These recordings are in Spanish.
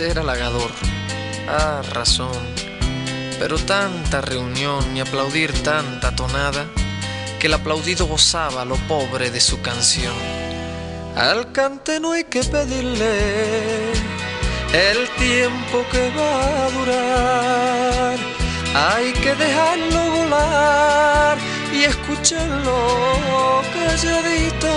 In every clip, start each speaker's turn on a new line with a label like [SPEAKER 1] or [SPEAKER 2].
[SPEAKER 1] ser halagador. Ah, razón. Pero tanta reunión y aplaudir tanta tonada que el aplaudido gozaba lo pobre de su canción. Al cante no hay que pedirle el tiempo que va a durar. Hay que dejarlo volar y escucharlo calladito.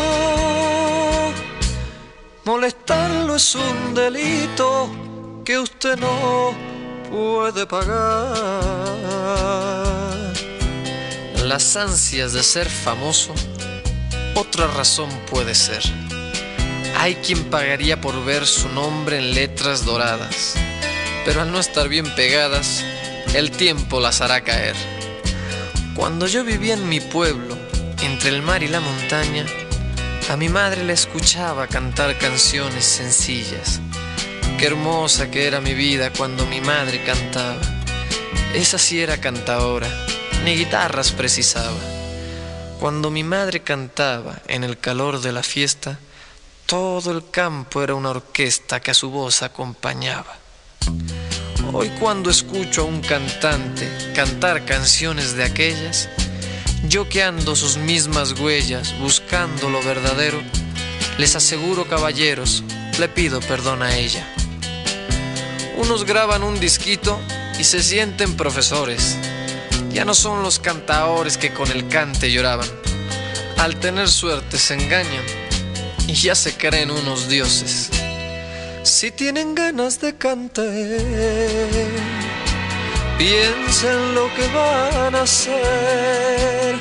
[SPEAKER 1] Molestarlo es un delito que usted no puede pagar. Las ansias de ser famoso, otra razón puede ser. Hay quien pagaría por ver su nombre en letras doradas, pero al no estar bien pegadas, el tiempo las hará caer. Cuando yo vivía en mi pueblo, entre el mar y la montaña, a mi madre le escuchaba cantar canciones sencillas. Qué hermosa que era mi vida cuando mi madre cantaba. Esa sí era cantadora, ni guitarras precisaba. Cuando mi madre cantaba en el calor de la fiesta, todo el campo era una orquesta que a su voz acompañaba. Hoy cuando escucho a un cantante cantar canciones de aquellas, yo que ando sus mismas huellas buscando lo verdadero, les aseguro caballeros, le pido perdón a ella. Unos graban un disquito y se sienten profesores. Ya no son los cantaores que con el cante lloraban. Al tener suerte se engañan y ya se creen unos dioses. Si tienen ganas de cantar, piensen lo que van a hacer.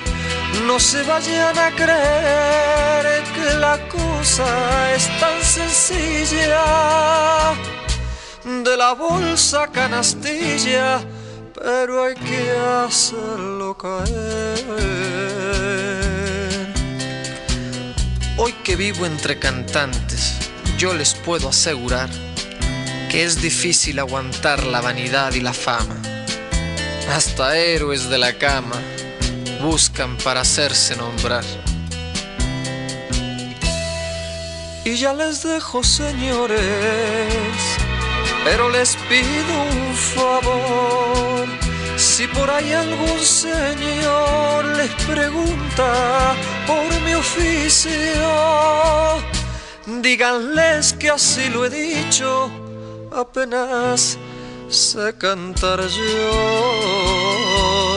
[SPEAKER 1] No se vayan a creer que la cosa es tan sencilla. De la bolsa canastilla, pero hay que hacerlo caer. Hoy que vivo entre cantantes, yo les puedo asegurar que es difícil aguantar la vanidad y la fama. Hasta héroes de la cama buscan para hacerse nombrar. Y ya les dejo, señores, pero les pido un favor. Si por ahí algún señor les pregunta por mi oficio, díganles que así lo he dicho, apenas sé cantar yo.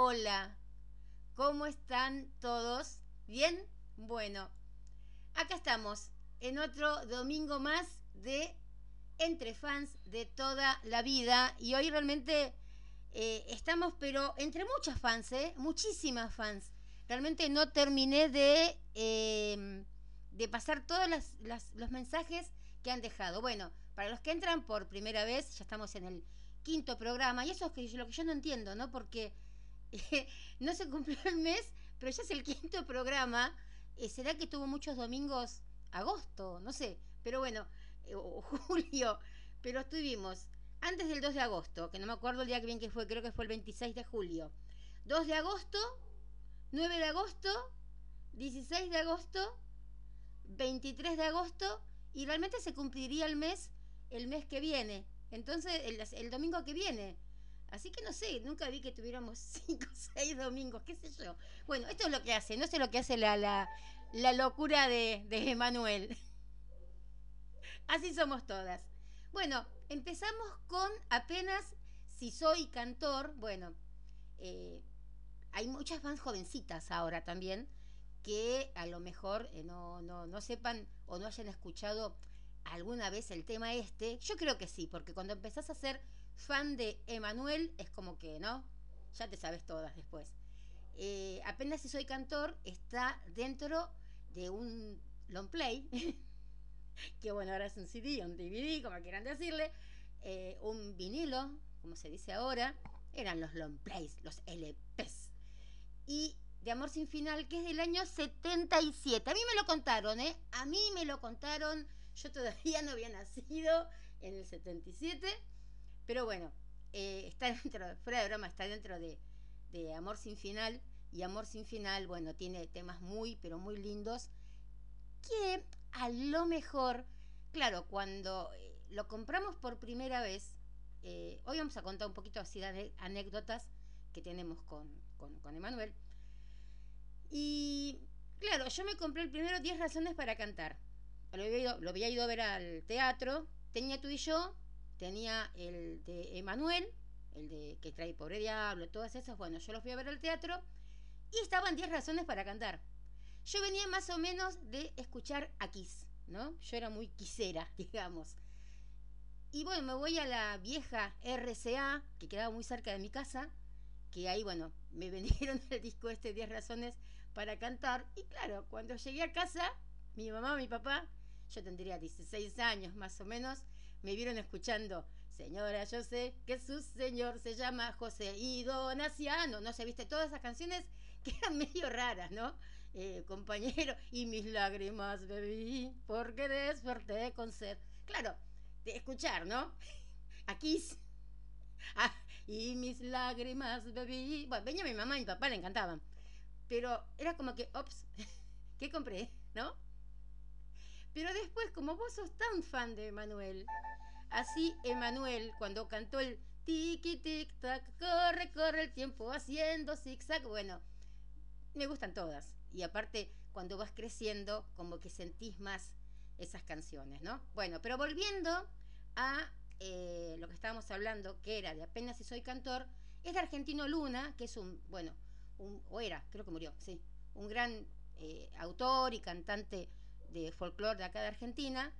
[SPEAKER 2] Hola, ¿cómo están todos? ¿Bien? Bueno, acá estamos en otro domingo más de Entre Fans de toda la vida y hoy realmente eh, estamos, pero entre muchas fans, ¿eh? muchísimas fans. Realmente no terminé de, em, de pasar todos los mensajes que han dejado. Bueno, para los que entran por primera vez, ya estamos en el quinto programa y eso es lo que yo no entiendo, ¿no? Porque no se cumplió el mes, pero ya es el quinto programa. Eh, ¿Será que tuvo muchos domingos agosto? No sé, pero bueno, eh, o julio, pero estuvimos antes del 2 de agosto, que no me acuerdo el día que bien que fue, creo que fue el 26 de julio. 2 de agosto, 9 de agosto, 16 de agosto, 23 de agosto y realmente se cumpliría el mes el mes que viene. Entonces, el domingo que viene. Así que no sé, nunca vi que tuviéramos cinco o seis domingos, qué sé yo. Bueno, esto es lo que hace, no sé lo que hace la, la, locura de, de Emanuel. Así somos todas. Bueno, empezamos con apenas si soy cantor. Bueno, eh, hay muchas fans jovencitas ahora también que a lo mejor eh, no, no, no sepan o no hayan escuchado alguna vez el tema este. Yo creo que sí, porque cuando empezás a hacer fan de Emanuel, es como que, ¿no? Ya te sabes todas después. Eh, apenas si soy cantor, está dentro de un long play, que bueno, ahora es un CD, un DVD, como quieran decirle, eh, un vinilo, como se dice ahora, eran los long plays, los LPs. Y de Amor Sin Final, que es del año 77. A mí me lo contaron, ¿eh? A mí me lo contaron. Yo todavía no había nacido en el 77. Pero bueno, eh, está dentro, fuera de broma, está dentro de, de Amor Sin Final. Y Amor Sin Final, bueno, tiene temas muy, pero muy lindos. Que a lo mejor, claro, cuando eh, lo compramos por primera vez, eh, hoy vamos a contar un poquito así de anécdotas que tenemos con, con, Emanuel. Y claro, yo me compré el primero 10 razones para cantar. Lo había, ido, lo había ido a ver al teatro. Tenía tú y yo, tenía el de Emanuel, el de que trae Pobre Diablo, todas esas. Bueno, yo los fui a ver al teatro y estaban 10 razones para cantar. Yo venía más o menos de escuchar a Kiss, ¿no? Yo era muy quisera, digamos. Y bueno, me voy a la vieja RCA, que quedaba muy cerca de mi casa, que ahí, bueno, me vendieron el disco este 10 razones para cantar. Y claro, cuando llegué a casa, mi mamá, mi papá, yo tendría 16 años más o menos, me vieron escuchando, señora, yo sé que su señor se llama José y Donaciano, no sé, viste, todas esas canciones que eran medio raras, ¿no? Eh, compañero, y mis lágrimas bebí porque desperté con sed. Claro, de escuchar, ¿no? Aquí. Ah, y mis lágrimas bebí. Bueno, venía mi mamá y mi papá, le encantaban. Pero era como que, ops, ¿qué compré? ¿No? Pero después, como vos sos tan fan de Emanuel, así Emanuel, cuando cantó el tiki tic tac, corre, corre el tiempo haciendo zigzag, bueno, me gustan todas. Y aparte, cuando vas creciendo, como que sentís más esas canciones, ¿no? Bueno, pero volviendo a eh, lo que estábamos hablando, que era de Apenas si soy cantor, es de Argentino Luna, que es un, bueno, un, o era, creo que murió, sí, un gran eh, autor y cantante de folclore de acá de Argentina,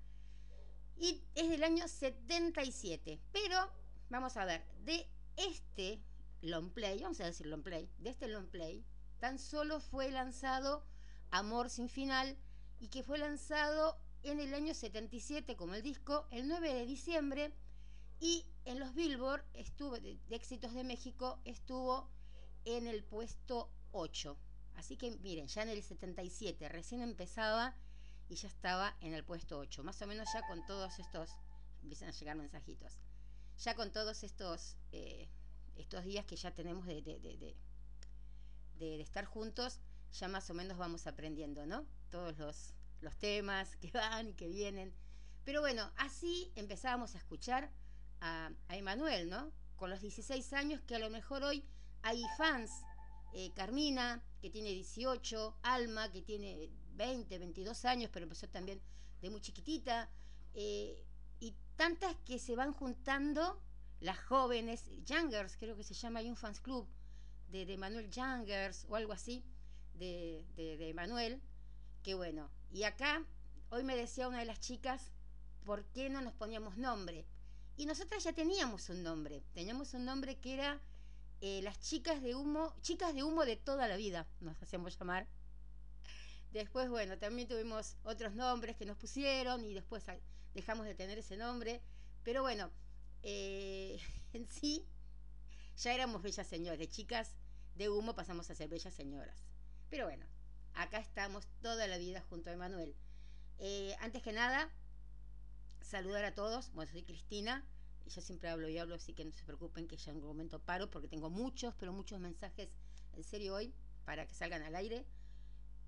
[SPEAKER 2] y es del año 77. Pero, vamos a ver, de este long play, vamos a decir long play, de este long play, tan solo fue lanzado Amor sin final y que fue lanzado en el año 77 como el disco el 9 de diciembre y en los Billboard estuvo de, éxitos de México estuvo en el puesto 8. Así que miren, ya en el 77 recién empezaba y ya estaba en el puesto 8. Más o menos ya con todos estos, empiezan a llegar mensajitos, ya con todos estos, eh, estos días que ya tenemos de, de, de, de estar juntos, ya más o menos vamos aprendiendo, ¿no? Todos los, los temas que van y que vienen. Pero bueno, así empezábamos a escuchar a, Emanuel, ¿no? Con los 16 años que a lo mejor hoy hay fans. Eh, Carmina, que tiene 18, Alma, que tiene 20, 22 años, pero empezó también de muy chiquitita. Eh, y tantas que se van juntando, las jóvenes, Youngers, creo que se llama, hay un fans club de, Manuel Youngers o algo así, de, de, Manuel, que bueno, y acá, hoy me decía una de las chicas, ¿por qué no nos poníamos nombre? Y nosotras ya teníamos un nombre, teníamos un nombre que era eh, las chicas de humo, chicas de humo de toda la vida, nos hacemos llamar. Después, bueno, también tuvimos otros nombres que nos pusieron y después dejamos de tener ese nombre. Pero bueno, eh, en sí, ya éramos bellas señores, chicas de humo pasamos a ser bellas señoras. Pero bueno, acá estamos toda la vida junto a Emanuel. Eh, antes que nada, saludar a todos. Bueno, soy Cristina. Yo siempre hablo y hablo, así que no se preocupen que ya en un momento paro porque tengo muchos, pero muchos mensajes en serio hoy para que salgan al aire.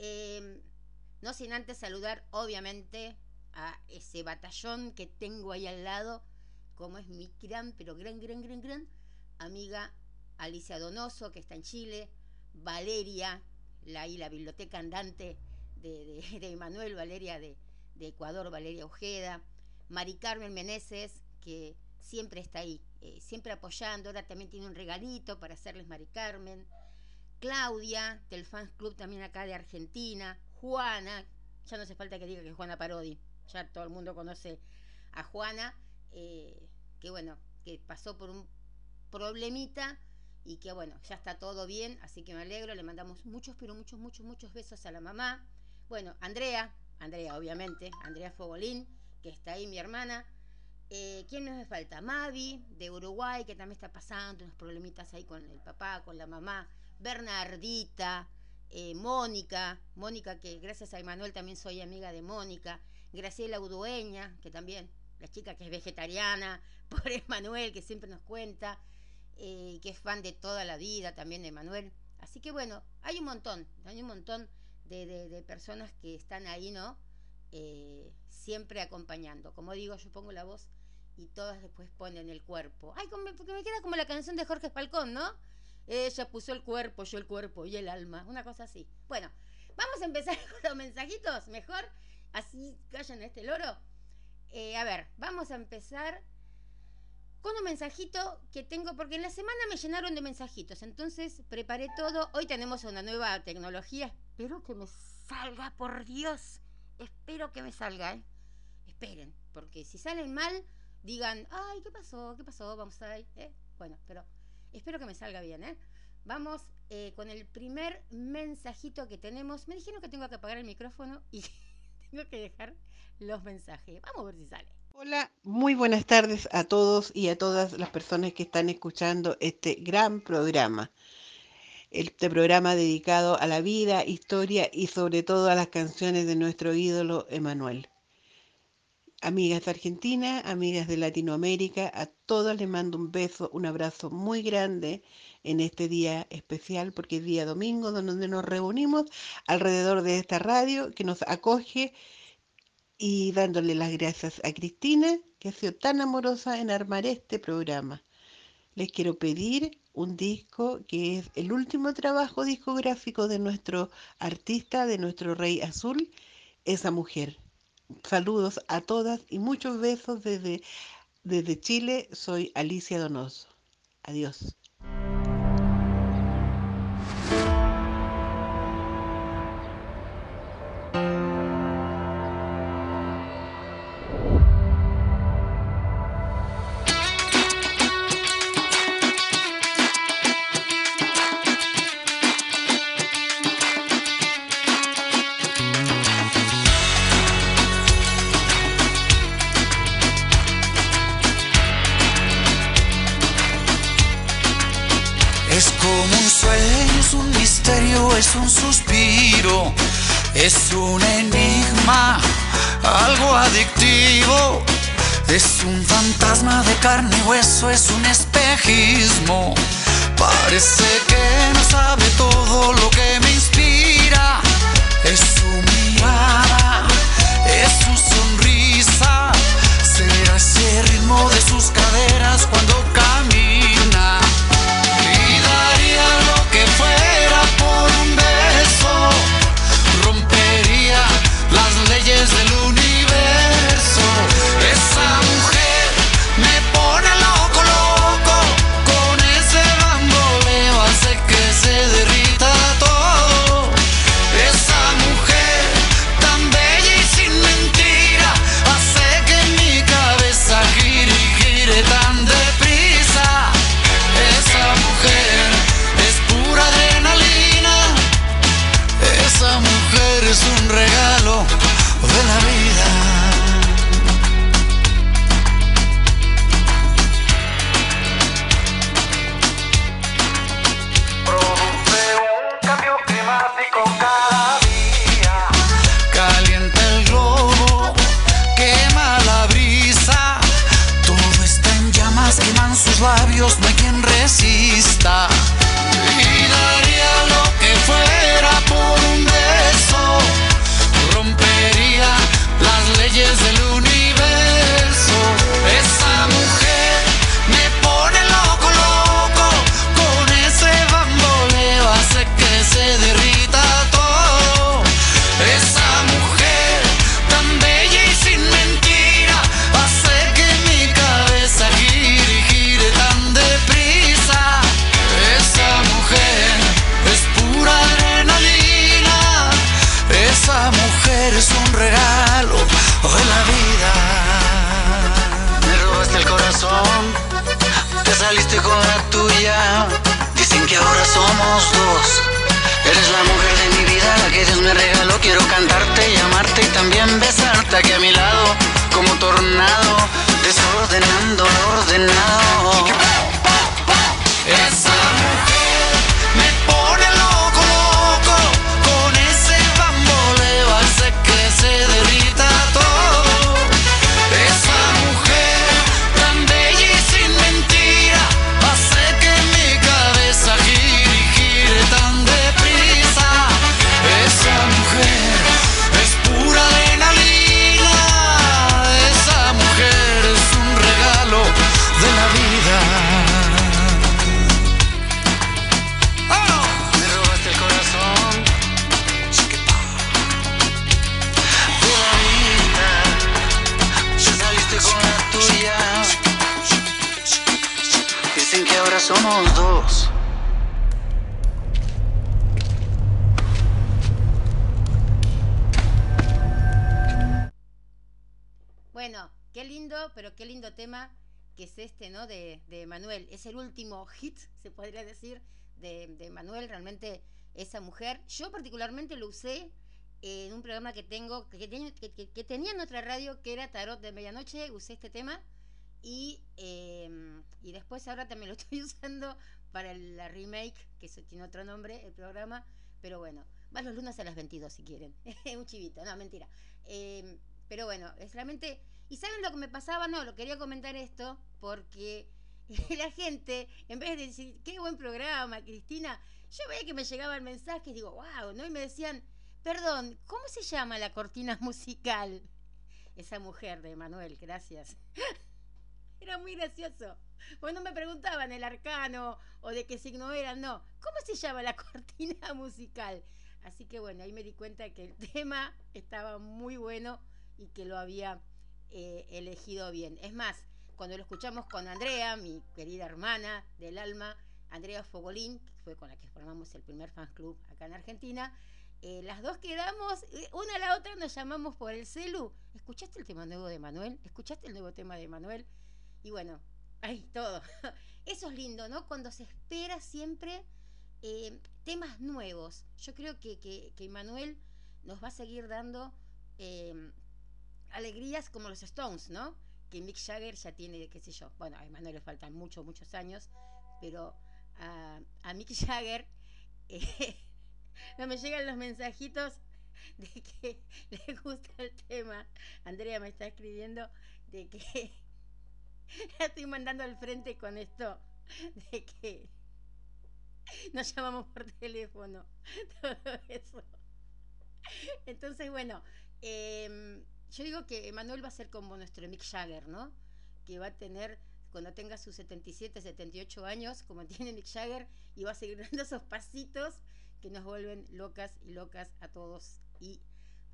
[SPEAKER 2] Em, no sin antes saludar, obviamente, a ese batallón que tengo ahí al lado, como es mi gran, pero gran, gran, gran, gran amiga Alicia Donoso, que está en Chile, Valeria, la, y la biblioteca andante de, de, Manuel Valeria de, Ecuador, Valeria Ojeda, Mari Carmen Meneses, que siempre está ahí, eh, siempre apoyando, ahora también tiene un regalito para hacerles Mari Carmen, Claudia, del Fans Club también acá de Argentina, Juana, ya no hace falta que diga que es Juana Parodi, ya todo el mundo conoce a Juana, eh, que bueno, que pasó por un problemita y que bueno, ya está todo bien, así que me alegro, le mandamos muchos, pero muchos, muchos, muchos besos a la mamá. Bueno, Andrea, Andrea obviamente, Andrea Fogolín, que está ahí, mi hermana. Eh, ¿Quién nos falta? Mavi, de Uruguay, que también está pasando unos problemitas ahí con el papá, con la mamá. Bernardita, eh, Mónica, Mónica que gracias a Emanuel también soy amiga de Mónica, Graciela Udueña, que también, la chica que es vegetariana, por Emanuel, que siempre nos cuenta, eh, que es fan de toda la vida también de Emanuel. Así que bueno, hay un montón, hay un montón de, personas que están ahí, ¿no? Eh, siempre acompañando. Como digo, yo pongo la voz y todas después ponen el cuerpo. Ay, porque me queda como la canción de Jorge Falcón, ¿no? Ella puso el cuerpo, yo el cuerpo y el alma, una cosa así. Bueno, vamos a empezar con los mensajitos, mejor, así callan este loro. Eh, a ver, vamos a empezar con un mensajito que tengo, porque en la semana me llenaron de mensajitos, entonces preparé todo. Hoy tenemos una nueva tecnología, espero que me salga, por Dios, espero que me salga, ¿eh? Esperen, porque si salen mal, digan, ay, ¿qué pasó? ¿Qué pasó? Vamos a ir, ¿eh? Bueno, pero espero que me salga bien, ¿eh? Vamos eh, con el primer mensajito que tenemos. Me dijeron que tengo que apagar el micrófono y tengo que dejar los mensajes. Vamos a ver si sale.
[SPEAKER 3] Hola, muy buenas tardes a todos y a todas las personas que están escuchando este gran programa. Este programa dedicado a la vida, historia y sobre todo a las canciones de nuestro ídolo Emanuel. Amigas de Argentina, amigas de Latinoamérica, a todas les mando un beso, un abrazo muy grande en este día especial, porque es día domingo donde nos reunimos alrededor de esta radio que nos acoge y dándole las gracias a Cristina, que ha sido tan amorosa en armar este programa. Les quiero pedir un disco que es el último trabajo discográfico de nuestro artista, de nuestro rey azul, esa mujer. Saludos a todas y muchos besos desde, desde Chile. Soy Alicia Donoso. Adiós.
[SPEAKER 4] Es un enigma, algo adictivo. Es un fantasma de carne y hueso, es un espejismo. Parece que no sabe todo lo que me inspira. Es su mirada, es su sonrisa. Será ese ritmo de sus caderas cuando quien
[SPEAKER 2] podría decir, de, de Manuel. Realmente esa mujer. Yo particularmente lo usé en un programa que tengo, que, que, tenía en otra radio, que era Tarot de Medianoche, usé este tema. Y, em, y después ahora también lo estoy usando para la remake, que tiene otro nombre, el programa. Pero bueno, va los lunes a las 22 si quieren. un chivito, no, mentira. Em, pero bueno, es realmente... ¿Y saben lo que me pasaba? No, lo quería comentar esto porque la gente, en vez de decir, qué buen programa, Cristina, yo veía que me llegaba el mensaje y digo, wow, ¿no? Y me decían, perdón, ¿cómo se llama la cortina musical? Esa mujer de Manuel, gracias. Era muy gracioso. Bueno, me preguntaban el arcano o de qué signo eran, no. ¿Cómo se llama la cortina musical? Así que bueno, ahí me di cuenta que el tema estaba muy bueno y que lo había eh, elegido bien. Es más, cuando lo escuchamos con Andrea, mi querida hermana del alma, Andrea Fogolín, que fue con la que formamos el primer fan club acá en Argentina, eh, las dos quedamos, eh, una a la otra nos llamamos por el celu. ¿Escuchaste el tema nuevo de Manuel? ¿Escuchaste el nuevo tema de Manuel? Y bueno, ahí todo. Eso es lindo, ¿no? Cuando se espera siempre temas nuevos. Yo creo que, que, Manuel nos va a seguir dando alegrías como los Stones, ¿no? Que Mick Jagger ya tiene, qué sé yo, bueno, a Manuel le faltan muchos, muchos años, pero a, Mick Jagger eh, no me llegan los mensajitos de que le gusta el tema. Andrea me está escribiendo de que la estoy mandando al frente con esto, de que nos llamamos por teléfono, todo eso. Entonces, bueno, eh, yo digo que Emanuel va a ser como nuestro Mick Jagger, ¿no? Que va a tener, cuando tenga sus 77, 78 años, como tiene Mick Jagger, y va a seguir dando esos pasitos que nos vuelven locas y locas a todos y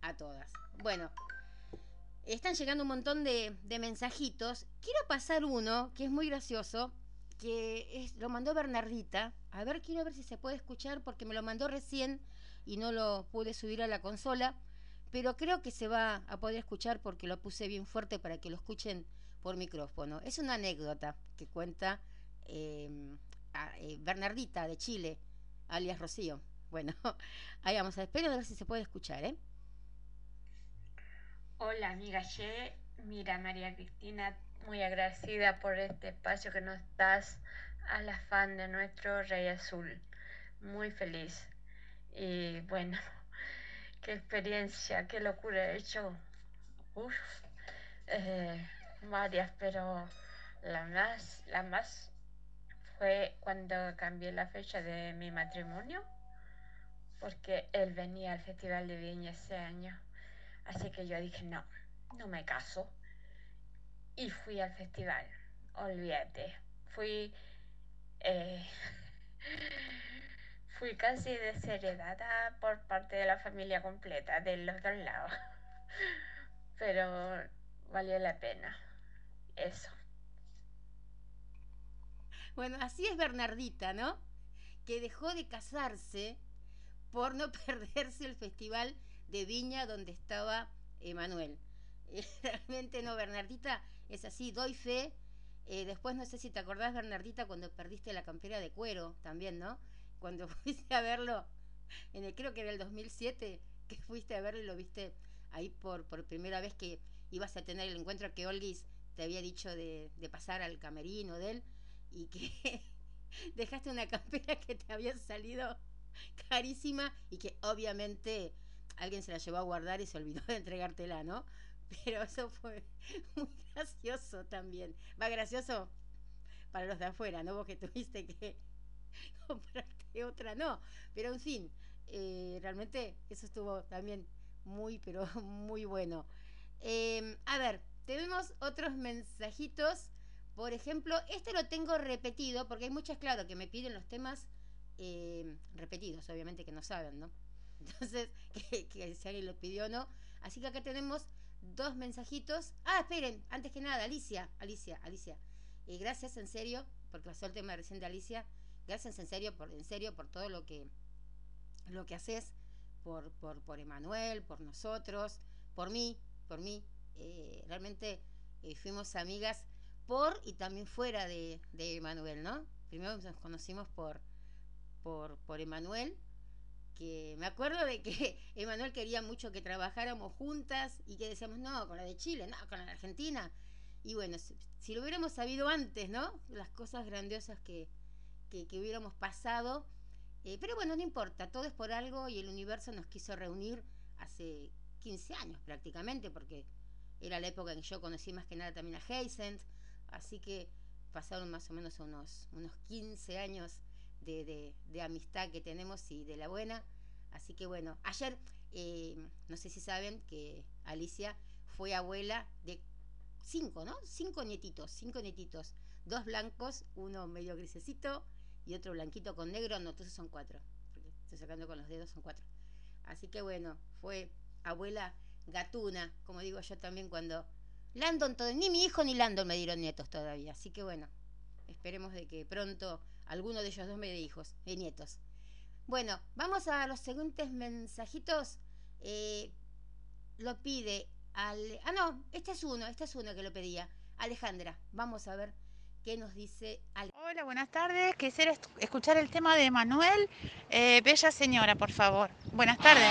[SPEAKER 2] a todas. Bueno, están llegando un montón de, mensajitos. Quiero pasar uno que es muy gracioso, que es, lo mandó Bernardita. A ver, quiero ver si se puede escuchar porque me lo mandó recién y no lo pude subir a la consola pero creo que se va a poder escuchar porque lo puse bien fuerte para que lo escuchen por micrófono. Es una anécdota que cuenta em, eh, Bernardita de Chile, alias Rocío. Bueno, ahí vamos a esperar a ver si se puede escuchar, ¿eh?
[SPEAKER 5] Hola amiga Ye, mira María Cristina, muy agradecida por este espacio que nos das a la fan de nuestro Rey Azul. Muy feliz. Y bueno, qué experiencia, qué locura he hecho. Uf, eh, varias, pero la más, la más fue cuando cambié la fecha de mi matrimonio, porque él venía al Festival de Viña ese año. Así que yo dije, no, no me caso. Y fui al festival, olvídate. Fui... Eh, Fui casi desheredada por parte de la familia completa, de los dos lados. Pero valió la pena. Eso.
[SPEAKER 2] Bueno, así es Bernardita, ¿no? Que dejó de casarse por no perderse el festival de Viña donde estaba Emanuel. Realmente no, Bernardita es así, doy fe. Eh, después no sé si te acordás, Bernardita, cuando perdiste la campera de cuero también, ¿no? Cuando fuiste a verlo, en el, creo que era el 2007, que fuiste a verlo y lo viste ahí por, por primera vez que ibas a tener el encuentro que Olgis te había dicho de, pasar al camerino de él y que dejaste una campera que te había salido carísima y que obviamente alguien se la llevó a guardar y se olvidó de entregártela, ¿no? Pero eso fue muy gracioso también. Va gracioso para los de afuera, ¿no? Vos que tuviste que comprarte otra, no. Pero en fin, eh, realmente eso estuvo también muy, pero muy bueno. Em, a ver, tenemos otros mensajitos. Por ejemplo, este lo tengo repetido porque hay muchas, claro, que me piden los temas em, repetidos, obviamente que no saben, ¿no? Entonces, que, si alguien lo pidió o no. Así que acá tenemos dos mensajitos. Ah, esperen, antes que nada, Alicia, Alicia, Alicia. Eh, gracias, en serio, porque pasó el tema recién de Alicia, gracias en serio por, en serio por todo lo que, lo que haces, por, por, por Emanuel, por nosotros, por mí, por mí. Eh, realmente eh, fuimos amigas por y también fuera de, de Emanuel, ¿no? Primero nos conocimos por, por, por Emanuel, que me acuerdo de que Emanuel quería mucho que trabajáramos juntas y que decíamos, no, con la de Chile, no, con la de Argentina. Y bueno, si, si lo hubiéramos sabido antes, ¿no? Las cosas grandiosas que, que, que hubiéramos pasado. Eh, pero bueno, no importa, todo es por algo y el universo nos quiso reunir hace 15 años prácticamente, porque era la época en que yo conocí más que nada también a Heysent, así que pasaron más o menos unos, unos 15 años de, de, de, amistad que tenemos y de la buena. Así que bueno, ayer, eh, no sé si saben que Alicia fue abuela de cinco, ¿no? Cinco nietitos, cinco nietitos. Dos blancos, uno medio grisecito y otro blanquito con negro, no, entonces son cuatro. Estoy sacando con los dedos, son cuatro. Así que bueno, fue abuela gatuna, como digo yo también cuando... Landon, todo, ni mi hijo ni Landon me dieron nietos todavía. Así que bueno, esperemos de que pronto alguno de ellos dos me dé hijos, de nietos. Bueno, vamos a los siguientes mensajitos. Eh, lo pide Ale... Ah, no, este es uno, este es uno que lo pedía. Alejandra, vamos a ver nos dice.
[SPEAKER 1] Hola, buenas tardes. Quisiera escuchar el tema de Manuel. Eh, Bella Señora, por favor. Buenas tardes.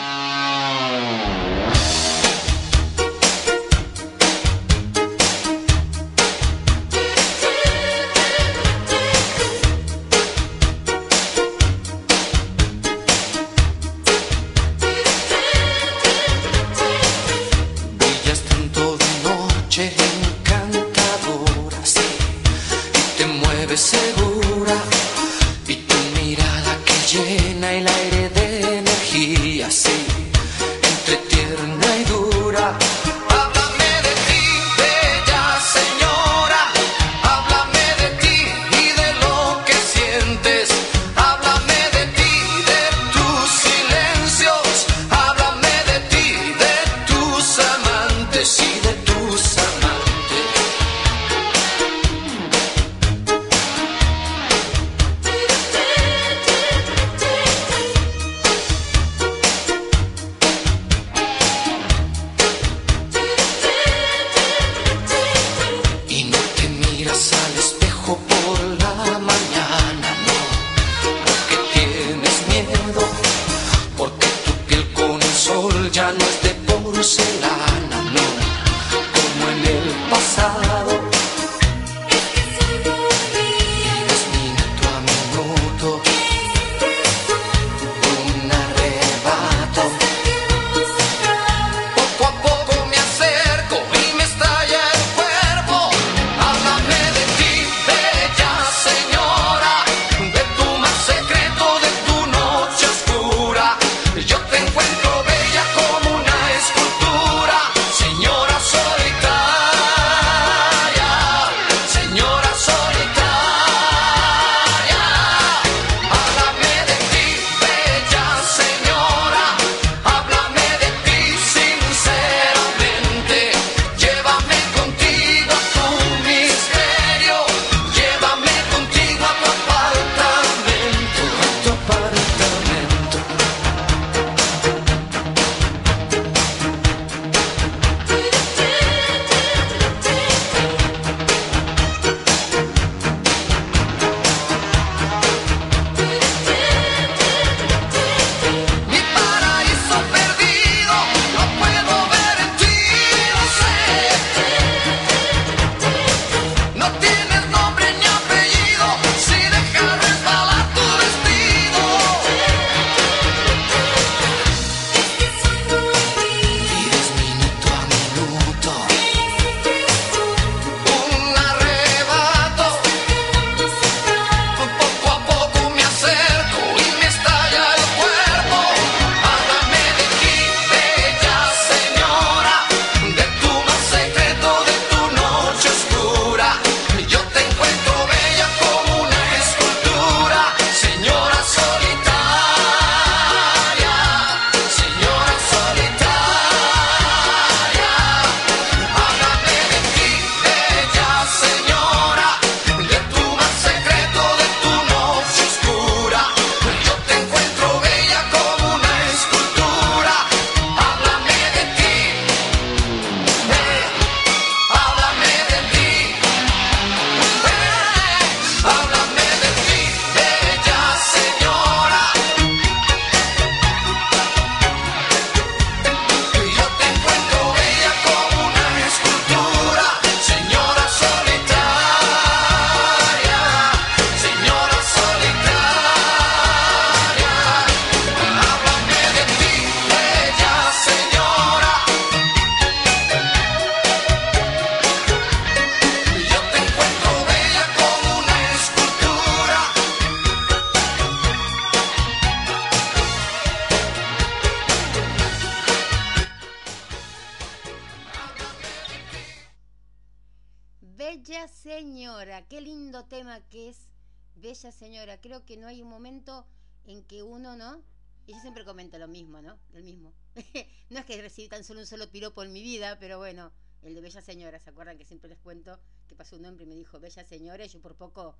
[SPEAKER 6] No
[SPEAKER 2] hay un momento en que uno, ¿no? Y yo siempre comento lo mismo, ¿no? El mismo. no es que recibí tan solo un solo piropo en mi vida, pero bueno, el de Bella Señora, ¿se acuerdan que siempre les cuento que pasó un hombre y me dijo Bella Señora y yo por poco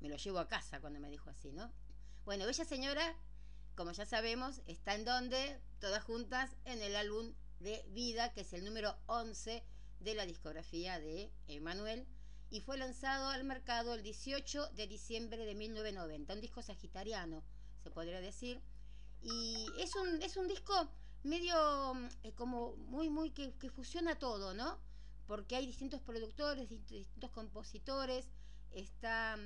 [SPEAKER 2] me lo llevo a casa cuando me dijo así, ¿no? Bueno, Bella Señora, como ya sabemos, está en donde, todas juntas, en el álbum de Vida, que es el número 11 de la discografía de Emanuel, y fue lanzado al mercado el 18 de diciembre de 1990, un disco sagitariano, se podría decir, y es un, es un disco medio eh, como muy, muy que, que, fusiona todo, ¿no? Porque hay distintos productores, distintos compositores, está,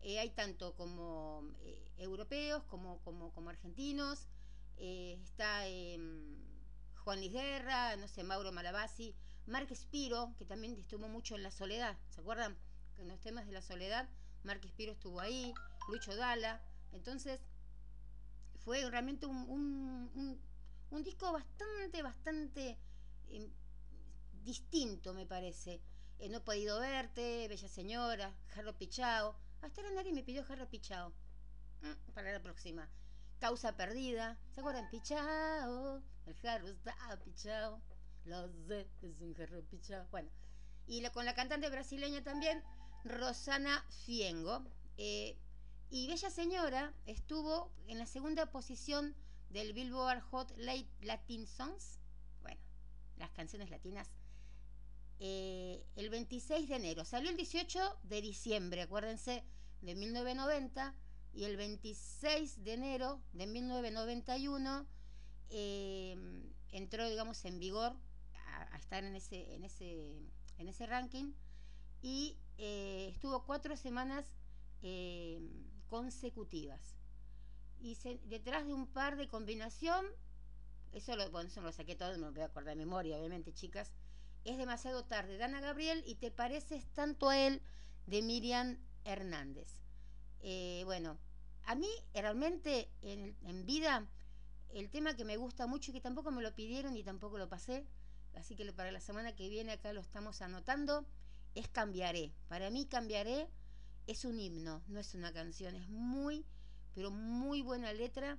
[SPEAKER 2] eh, hay tanto como eh, europeos como, como, como argentinos, eh, está em, Juan Luis Guerra, no sé, Mauro Malabasi, Mark Spiro, que también estuvo mucho en La Soledad, ¿se acuerdan? En los temas de La Soledad, Mark Spiro estuvo ahí, Lucho Dala, entonces fue realmente un, disco bastante, bastante eh, distinto, me parece. Eh, no he podido verte, Bella Señora, Jarro Pichao. Hasta ahora nadie me pidió Jarro Pichao. Mm, para la próxima. Causa Perdida. ¿Se acuerdan? Pichao. El jarro está pichao. Lo sé, es un jarro pichao. Bueno. Y con la cantante brasileña también, Rosana Fiengo. Eh, y Bella Señora estuvo en la segunda posición del Billboard Hot Latin Songs, bueno, las canciones latinas, eh, el 26 de enero. Salió el 18 de diciembre, acuérdense, de 1990, y el 26 de enero de 1991 eh, entró, digamos, en vigor a, estar en ese, en ese, en ese ranking y eh, estuvo cuatro semanas eh, consecutivas. Y se, detrás de un par de combinación, eso lo, bueno, eso lo saqué todo, no me voy a acordar de memoria, obviamente, chicas. Es demasiado tarde. Dana Gabriel y te pareces tanto a él de Miriam Hernández. Eh, bueno, a mí realmente en, en, vida el tema que me gusta mucho y que tampoco me lo pidieron y tampoco lo pasé, así que para la semana que viene acá lo estamos anotando, es Cambiaré. Para mí Cambiaré es un himno, no es una canción, es muy, pero muy buena letra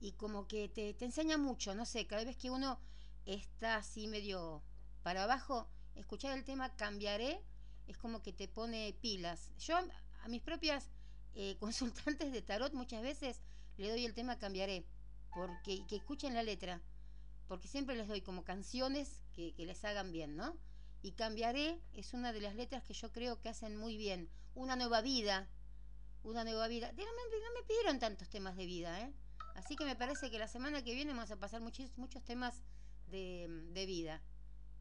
[SPEAKER 2] y como que te, te, enseña mucho, no sé, cada vez que uno está así medio para abajo, escuchar el tema Cambiaré es como que te pone pilas. Yo a mis propias eh, consultantes de tarot muchas veces le doy el tema Cambiaré, porque que escuchen la letra, porque siempre les doy como canciones que, que les hagan bien, ¿no? y cambiaré es una de las letras que yo creo que hacen muy bien. Una nueva vida, una nueva vida. No me, no me pidieron tantos temas de vida, ¿eh? Así que me parece que la semana que viene vamos a pasar muchos, muchos temas de, de vida.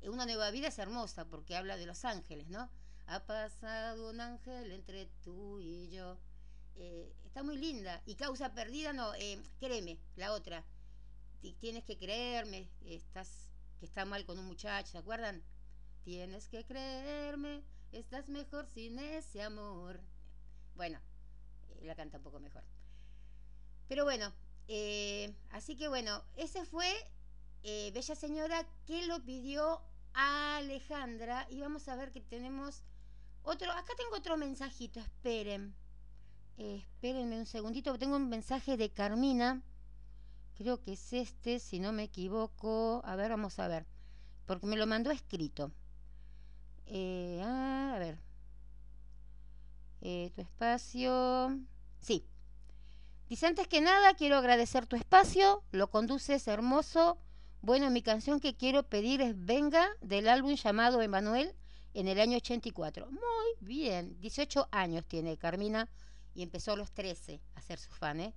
[SPEAKER 2] Una nueva vida es hermosa porque habla de los ángeles, ¿no? Ha pasado un ángel entre tú y yo. Eh, está muy linda. Y causa perdida, no, eh, créeme, la otra. Tienes que creerme, estás que está mal con un muchacho, ¿se acuerdan? Tienes que creerme, estás mejor sin ese amor. Bueno, eh, la canta un poco mejor. Pero bueno, eh, así que bueno, ese fue eh, Bella Señora que lo pidió a Alejandra. Y vamos a ver que tenemos otro. Acá tengo otro mensajito, esperen. Eh, espérenme un segundito, tengo un mensaje de Carmina. Creo que es este, si no me equivoco. A ver, vamos a ver. Porque me lo mandó escrito. Eh, ah, a ver. Eh, tu espacio. Sí. Dice, antes que nada, quiero agradecer tu espacio. Lo conduces hermoso. Bueno, mi canción que quiero pedir es Venga, del álbum llamado Emanuel, en el año 84. Muy bien. 18 años tiene Carmina y empezó a los 13 a ser su fan, ¿eh?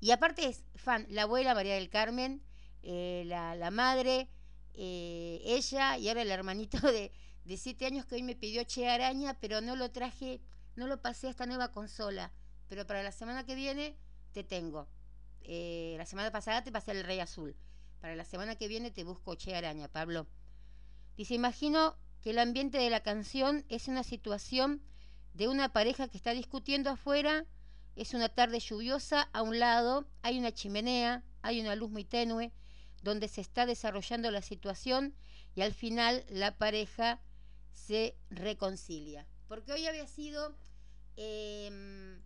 [SPEAKER 2] Y aparte es fan, la abuela María del Carmen, eh, la, la, madre, eh, ella y ahora el hermanito de, de siete años que hoy me pidió Che Araña, pero no lo traje, no lo pasé a esta nueva consola. Pero para la semana que viene te tengo. Eh, la semana pasada te pasé el Rey Azul. Para la semana que viene te busco Che Araña, Pablo. Dice, imagino que el ambiente de la canción es una situación de una pareja que está discutiendo afuera, es una tarde lluviosa, a un lado hay una chimenea, hay una luz muy tenue, donde se está desarrollando la situación y al final la pareja se reconcilia. Porque hoy había sido em,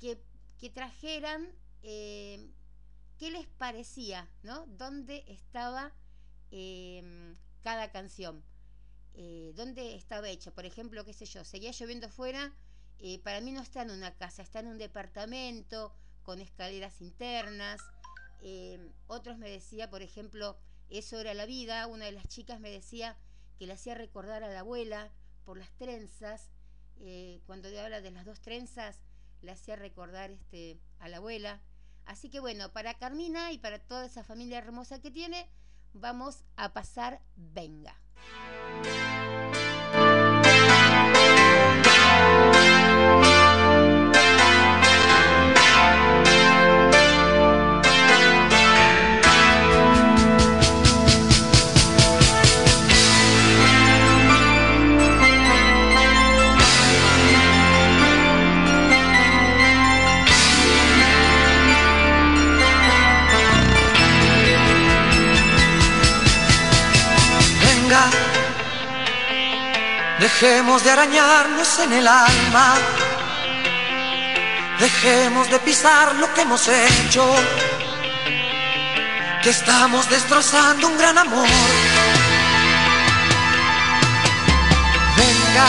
[SPEAKER 2] que, trajeran em, qué les parecía, ¿no? ¿Dónde estaba em, cada canción? Eh, ¿Dónde estaba hecha? Por ejemplo, qué sé yo, seguía lloviendo fuera, eh, para mí no está en una casa, está en un departamento con escaleras internas. Em, otros me decía, por ejemplo, eso era la vida. Una de las chicas me decía que le hacía recordar a la abuela por las trenzas. Eh, cuando habla de las dos trenzas, le hacía recordar este, a la abuela. Así que bueno, para Carmina y para toda esa familia hermosa que tiene, vamos a pasar Venga.
[SPEAKER 1] Dejemos de arañarnos en el alma. Dejemos de pisar lo que hemos hecho. Que estamos destrozando un gran amor. Venga,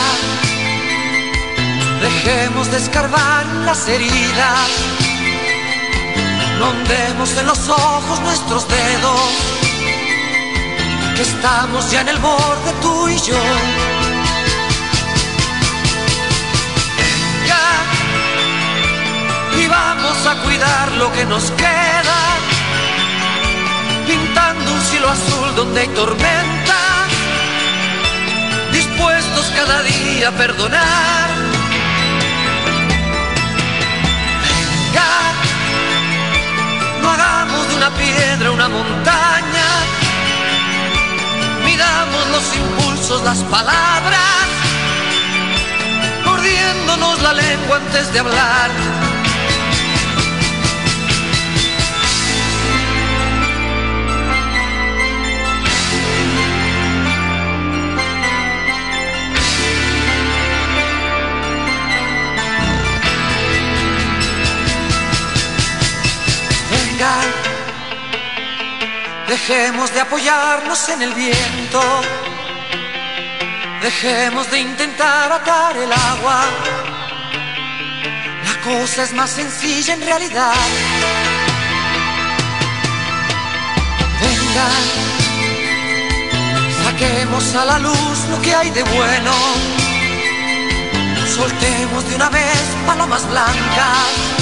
[SPEAKER 1] dejemos de escarbar las heridas. No hundemos en los ojos nuestros dedos. Que estamos ya en el borde tú y yo. Lo que nos queda, pintando un cielo azul donde hay tormenta, dispuestos cada día a perdonar. Venga, no hagamos de una piedra una montaña, miramos los impulsos, las palabras, mordiéndonos la lengua antes de hablar Dejemos de apoyarnos en el viento. Dejemos de intentar atar el agua. La cosa es más sencilla en realidad. Venga, saquemos a la luz lo que hay de bueno. Soltemos de una vez palomas blancas.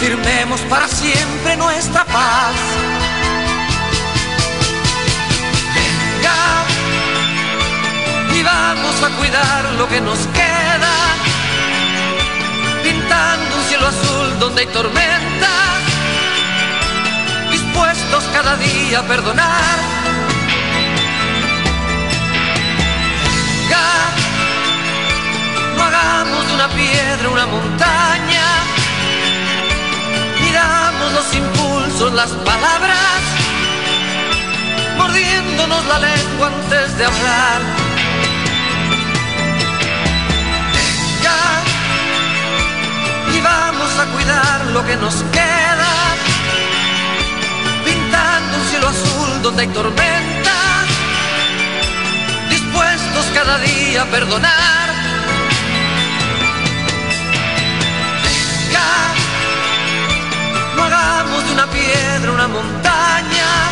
[SPEAKER 1] Firmemos para siempre nuestra paz. y vamos a cuidar lo que nos queda, pintando un cielo azul donde hay tormenta, dispuestos cada día a perdonar. Venga, no hagamos de una piedra una montaña, los impulsos, las palabras mordiéndonos la lengua antes de hablar. Venga, y vamos a cuidar lo que nos queda, pintando un cielo azul donde hay tormenta, dispuestos cada día a perdonar. No hagamos de una piedra una montaña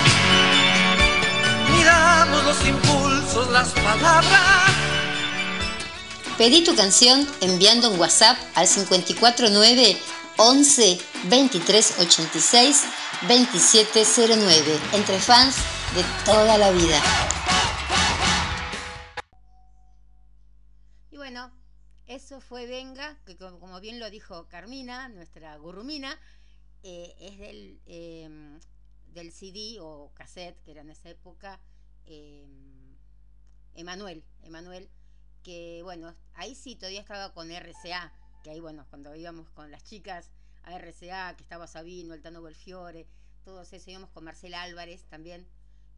[SPEAKER 1] miramos los impulsos, las palabras.
[SPEAKER 2] Pedí tu canción enviando un WhatsApp al 549 11 23 86 2709 entre fans de toda la vida. Y bueno, eso fue Venga, que como bien lo dijo Carmina, nuestra gurrumina, eh, es del, eh, del CD o cassette, que era en esa época, eh, Emanuel, Emanuel, que bueno, ahí sí todavía estaba con RCA, que ahí bueno, cuando íbamos con las chicas a RCA, que estaba Sabino, el Tano Belfiore, todos eso, íbamos con Marcela Álvarez también,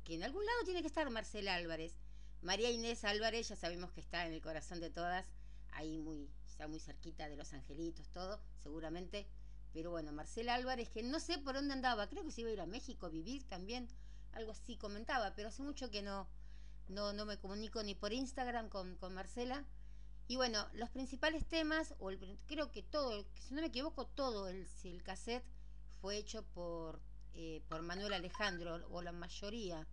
[SPEAKER 2] que en algún lado tiene que estar Marcela Álvarez, María Inés Álvarez, ya sabemos que está en el corazón de todas, ahí muy, está muy cerquita de los angelitos, todo, seguramente. Pero bueno, Marcela Álvarez, que no sé por dónde andaba, creo que se iba a ir a México a vivir también, algo así comentaba, pero hace mucho que no, no, no me comunico ni por Instagram con, con Marcela. Y bueno, los principales temas, o el, creo que todo, si no me equivoco, todo el, el cassette fue hecho por, eh, por Manuel Alejandro, o la mayoría.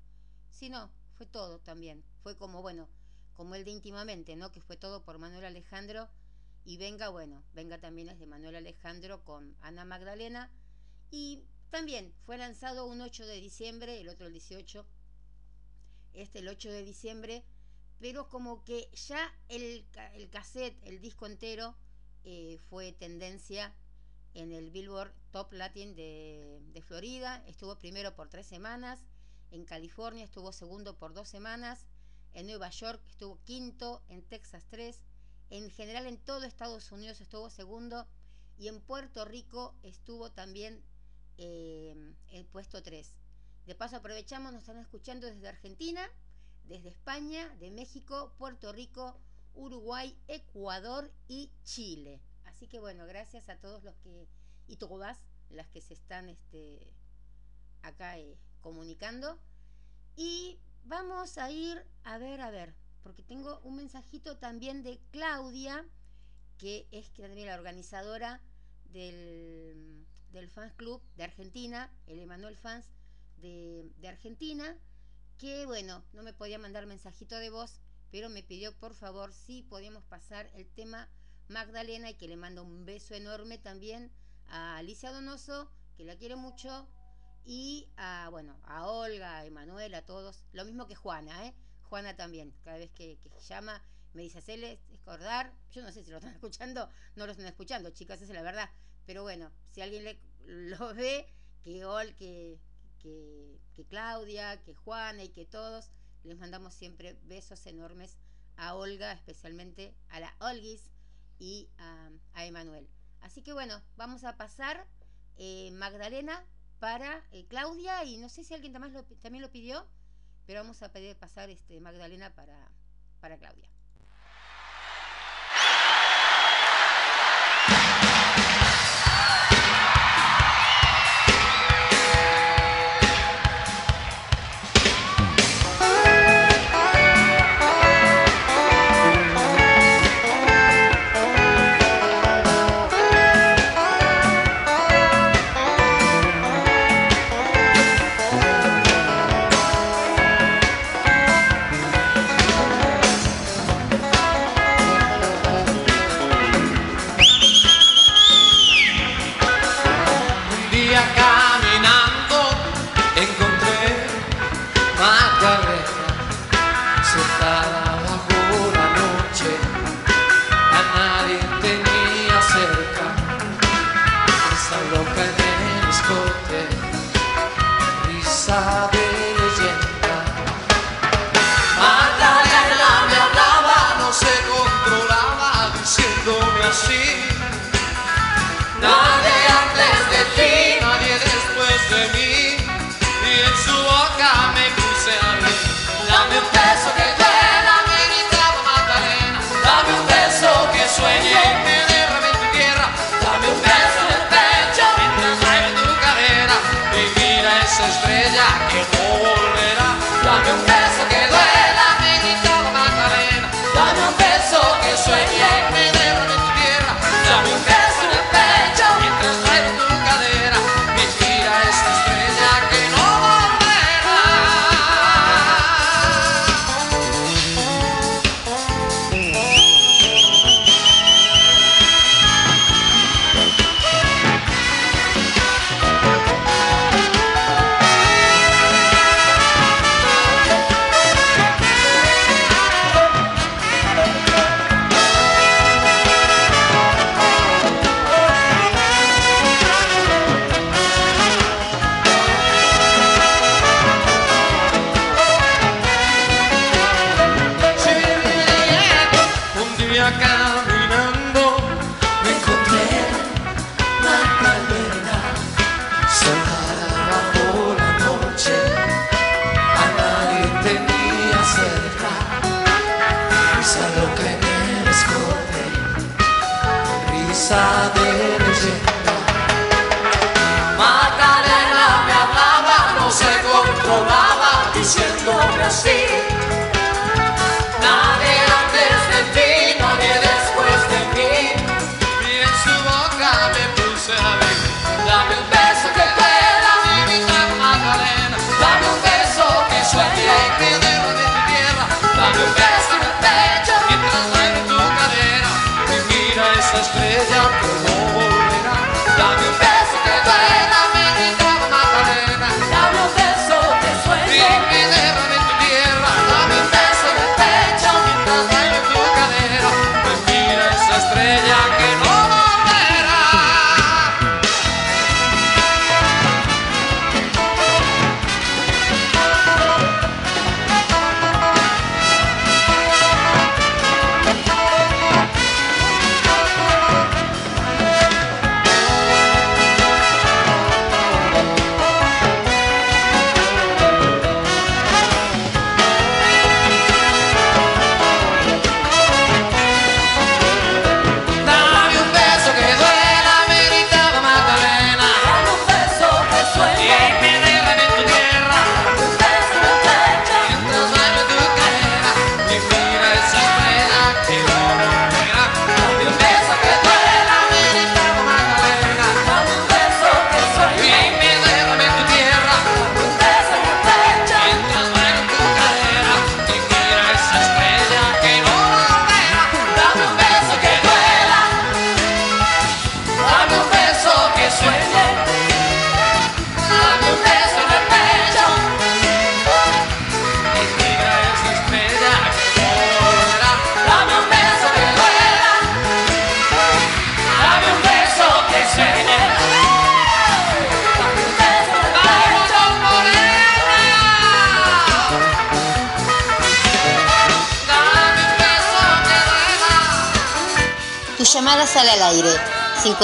[SPEAKER 2] Si no, fue todo también. Fue como, bueno, como el de íntimamente, ¿no? Que fue todo por Manuel Alejandro. Y venga, bueno, venga también es de Manuel Alejandro con Ana Magdalena. Y también fue lanzado un 8 de diciembre, el otro el 18, este el 8 de diciembre, pero como que ya el, el cassette, el disco entero, eh, fue tendencia en el Billboard Top Latin de, de, Florida. Estuvo primero por tres semanas, en California estuvo segundo por dos semanas, en Nueva York estuvo quinto, en Texas tres, en general en todo Estados Unidos estuvo segundo y en Puerto Rico estuvo también eh, el puesto 3. De paso aprovechamos, nos están escuchando desde Argentina, desde España, de México, Puerto Rico, Uruguay, Ecuador y Chile. Así que bueno, gracias a todos los que, y todas las que se están este, acá eh, comunicando. Y vamos a ir a ver, a ver, porque tengo un mensajito también de Claudia, que es también la organizadora del, del Fans Club de Argentina, el Emanuel Fans de, de Argentina, que bueno, no me podía mandar mensajito de voz, pero me pidió por favor si podíamos pasar el tema Magdalena y que le mando un beso enorme también a Alicia Donoso, que la quiero mucho, y a, bueno, a Olga, a Emanuel, a todos, lo mismo que Juana, ¿eh? Juana también, cada vez que, llama me dice, hacerle acordar, yo no sé si lo están escuchando, no lo están escuchando, chicas, esa es la verdad, pero bueno, si alguien le, lo ve, que Ol, que, que, que Claudia, que Juana y que todos, les mandamos siempre besos enormes a Olga, especialmente a la Olguis y a, a Emanuel. Así que bueno, vamos a pasar eh, Magdalena para eh, Claudia y no sé si alguien más lo, también lo pidió, pero vamos a pedir pasar este Magdalena para, para Claudia.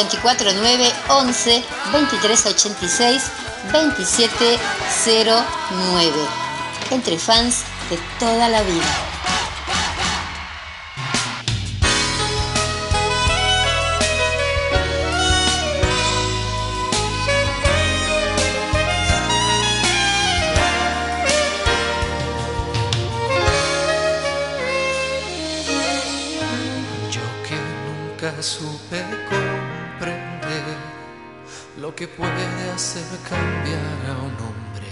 [SPEAKER 7] 249 11 2386 2709. Entre fans de toda la vida.
[SPEAKER 1] lo que puede hacer cambiar a un hombre.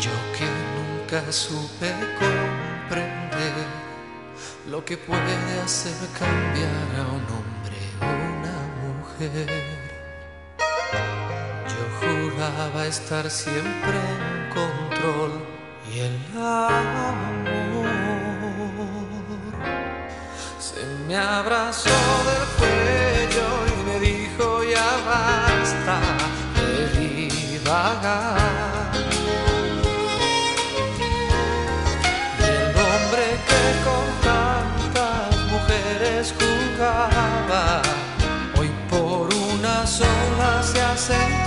[SPEAKER 1] Yo que nunca supe comprender lo que puede hacer cambiar a un hombre una mujer costaba estar siempre en control y el amor se me abrazó del cuello y me dijo ya basta de divagar. Y el hombre que con tantas mujeres jugaba hoy por una sola se hace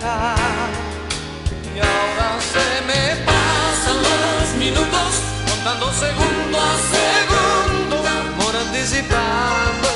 [SPEAKER 1] y ahora se me pasan los minutos, contando segundo a segundo, por anticipando.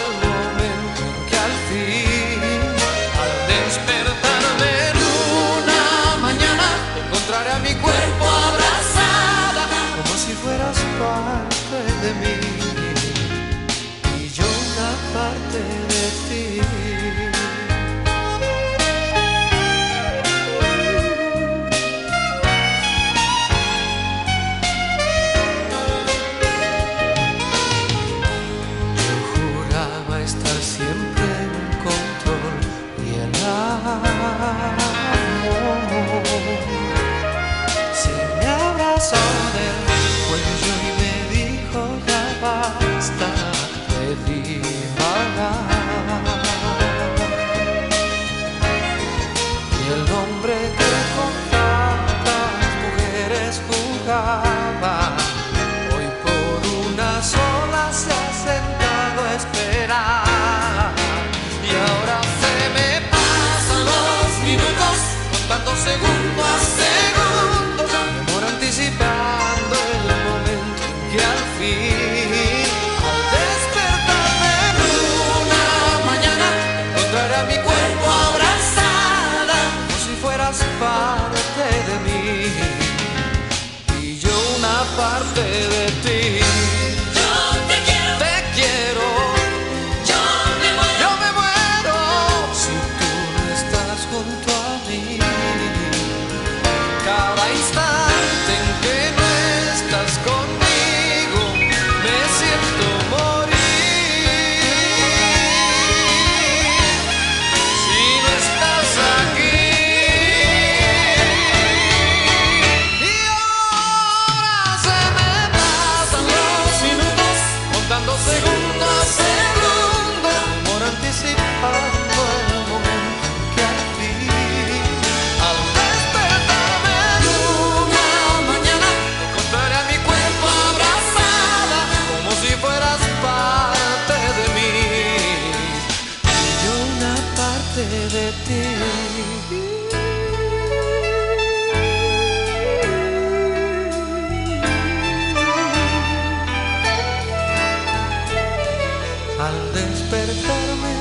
[SPEAKER 1] Al despertarme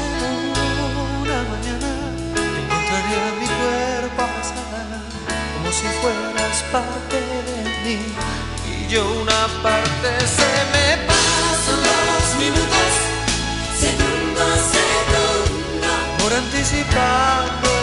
[SPEAKER 1] una mañana, encontraré a mi cuerpo abrazada, como si fueras parte de mí y yo una parte.
[SPEAKER 4] Se me pasan los minutos, Segundo segundo, por anticipando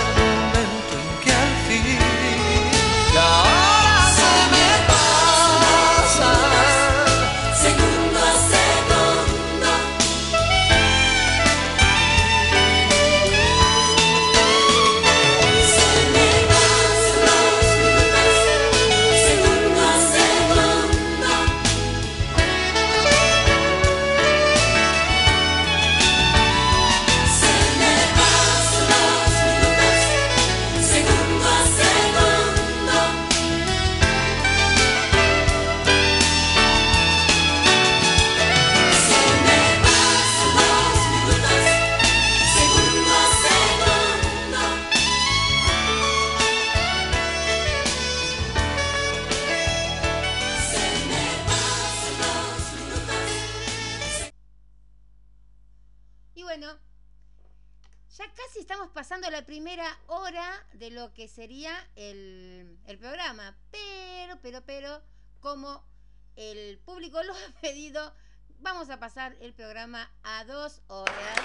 [SPEAKER 4] que
[SPEAKER 2] sería el, el programa. Pero, pero, pero, como el público lo ha pedido, vamos a pasar el programa a dos horas.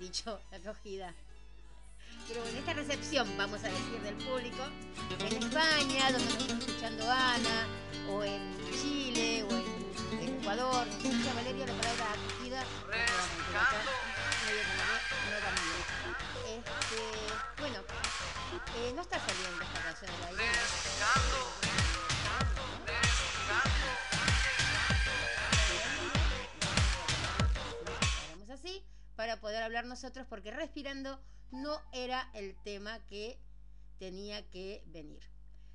[SPEAKER 2] Dicho, la acogida. Pero en esta recepción, vamos a decir, del público, en España, donde nos está escuchando Ana, o en Chile, o en, en Ecuador, usa Valeria la palabra acogida. bueno. Este, bueno, eh, no está saliendo esta canción al aire. Para poder hablar nosotros porque respirando no era el tema que tenía que venir.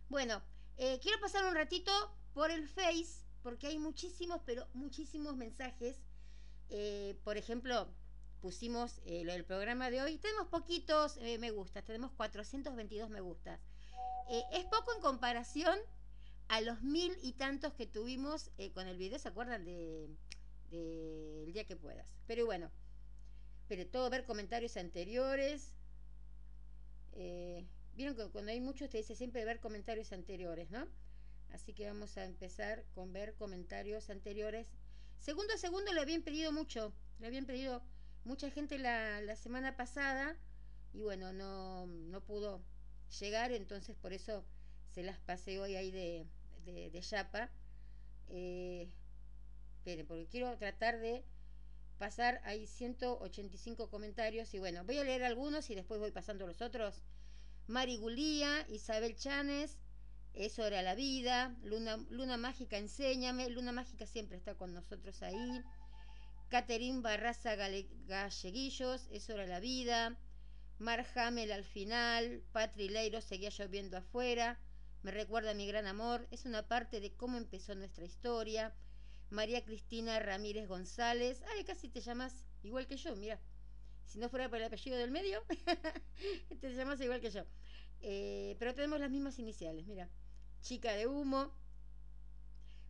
[SPEAKER 2] Bueno, eh, quiero pasar un ratito por el Face porque hay muchísimos, pero muchísimos mensajes. Eh, por ejemplo, pusimos eh, del programa de hoy. Tenemos poquitos eh, me gustas, tenemos 422 me gustas. Es poco en comparación a los mil y tantos que tuvimos con el video, ¿se acuerdan de, de El día que puedas? Pero bueno, pero todo ver comentarios anteriores. Eh, Vieron que cuando hay muchos te dice siempre ver comentarios anteriores, ¿no? Así que vamos a empezar con ver comentarios anteriores. Segundo a segundo le habían pedido mucho, le habían pedido mucha gente la, la semana pasada y bueno, no, no pudo llegar, entonces por eso se las pasé hoy ahí de, de, de Yapa. Eh, esperen, porque quiero tratar de pasar, hay 185 comentarios y bueno, voy a leer algunos y después voy pasando los otros. Mari Gulía, Isabel Chanes, Eso era la vida. Luna, Luna Mágica, enséñame. Luna Mágica siempre está con nosotros ahí. Caterín Barraza Galleguillos, eso era la vida. Mar Hamel al final. Patri Leiro seguía lloviendo afuera. Me recuerda a mi gran amor. Es una parte de cómo empezó nuestra historia. María Cristina Ramírez González. Ay, casi te llamas igual que yo, mira. Si no fuera por el apellido del medio, te llamas igual que yo. Eh, pero tenemos las mismas iniciales, mira. Chica de humo.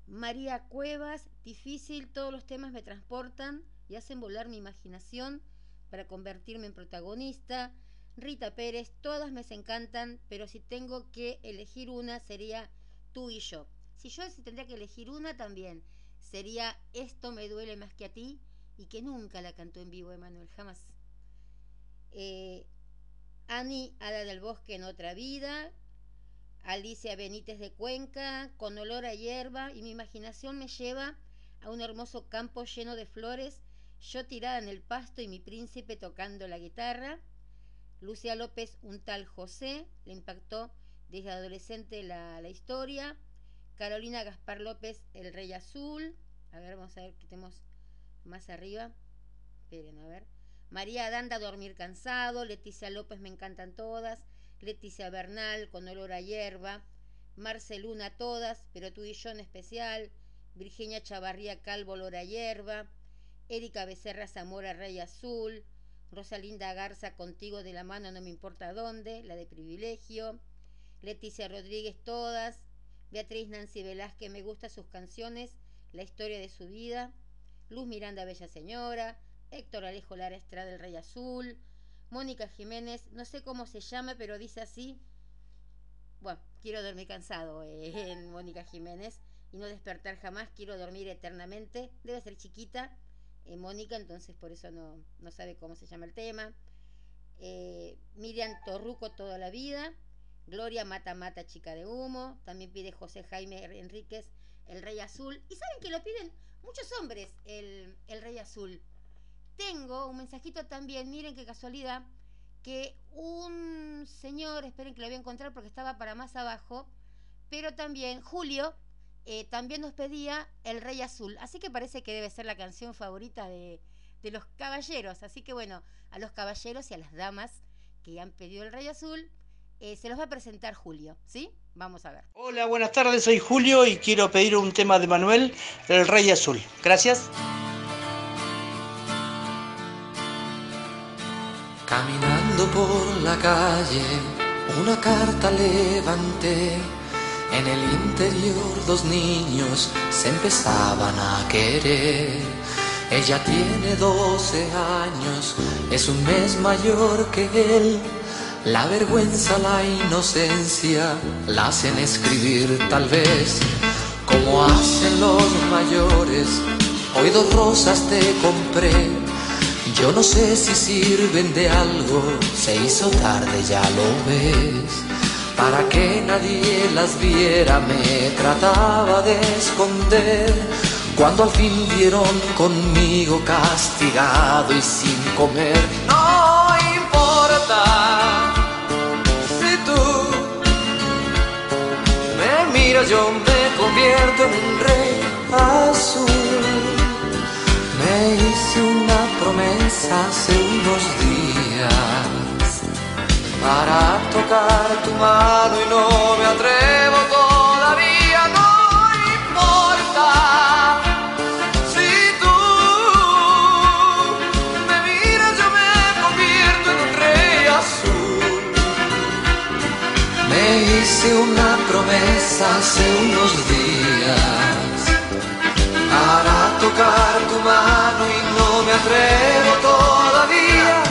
[SPEAKER 2] María Cuevas, difícil, todos los temas me transportan y hacen volar mi imaginación para convertirme en protagonista. Rita Pérez, todas me encantan, pero si tengo que elegir una sería tú y yo. Si yo si tendría que elegir una también, sería Esto me duele más que a ti y que nunca la cantó en vivo Emanuel, jamás. Eh, Ani Ada del Bosque en otra vida, Alicia Benítez de Cuenca, con olor a hierba, y mi imaginación me lleva a un hermoso campo lleno de flores, yo tirada en el pasto y mi príncipe tocando la guitarra. Lucia López, un tal José, le impactó desde adolescente la, la historia. Carolina Gaspar López, El Rey Azul. A ver, vamos a ver qué tenemos más arriba. Esperen, a ver. María Danda, Dormir Cansado. Leticia López, Me Encantan Todas. Leticia Bernal, Con Olor a Hierba. Marceluna, Todas, pero tú y yo en especial. Virginia Chavarría Calvo, Olor a Hierba. Erika Becerra Zamora, Rey Azul. Rosalinda Garza, Contigo de la mano, no me importa dónde. La de Privilegio. Leticia Rodríguez, Todas. Beatriz Nancy Velázquez, me gustan sus canciones, la historia de su vida. Luz Miranda, Bella Señora. Héctor Alejo Lara Estrada, El Rey Azul. Mónica Jiménez, no sé cómo se llama, pero dice así. Bueno, quiero dormir cansado eh, en Mónica Jiménez y no despertar jamás, quiero dormir eternamente. Debe ser chiquita, eh, Mónica, entonces por eso no, no sabe cómo se llama el tema. Eh, Miriam Torruco, toda la vida. Gloria Mata Mata, chica de humo. También pide José Jaime Enríquez, el Rey Azul. Y saben que lo piden muchos hombres, el, el Rey Azul. Tengo un mensajito también, miren qué casualidad, que un señor, esperen que lo voy a encontrar porque estaba para más abajo, pero también Julio eh, también nos pedía El Rey Azul. Así que parece que debe ser la canción favorita de, de los caballeros. Así que bueno, a los caballeros y a las damas que han pedido El Rey Azul, eh, se los va a presentar Julio, ¿sí? Vamos a ver.
[SPEAKER 8] Hola, buenas tardes, soy Julio y quiero pedir un tema de Manuel, El Rey Azul. Gracias.
[SPEAKER 1] Caminando por la calle, una carta levanté. En el interior dos niños se empezaban a querer. Ella tiene 12 años, es un mes mayor que él. La vergüenza, la inocencia la hacen escribir tal vez como hacen los mayores. Hoy dos rosas te compré. Yo no sé si sirven de algo, se hizo tarde, ya lo ves. Para que nadie las viera me trataba de esconder. Cuando al fin dieron conmigo castigado y sin comer, no importa me miras, yo me convierto en un rey azul. Me hice una promesa hace unos días para tocar tu mano y no me atrevo todavía, no importa. Si tú me miras, yo me convierto en un rey azul. Me hice una hace unos días para tocar tu mano y no me atrevo todavía.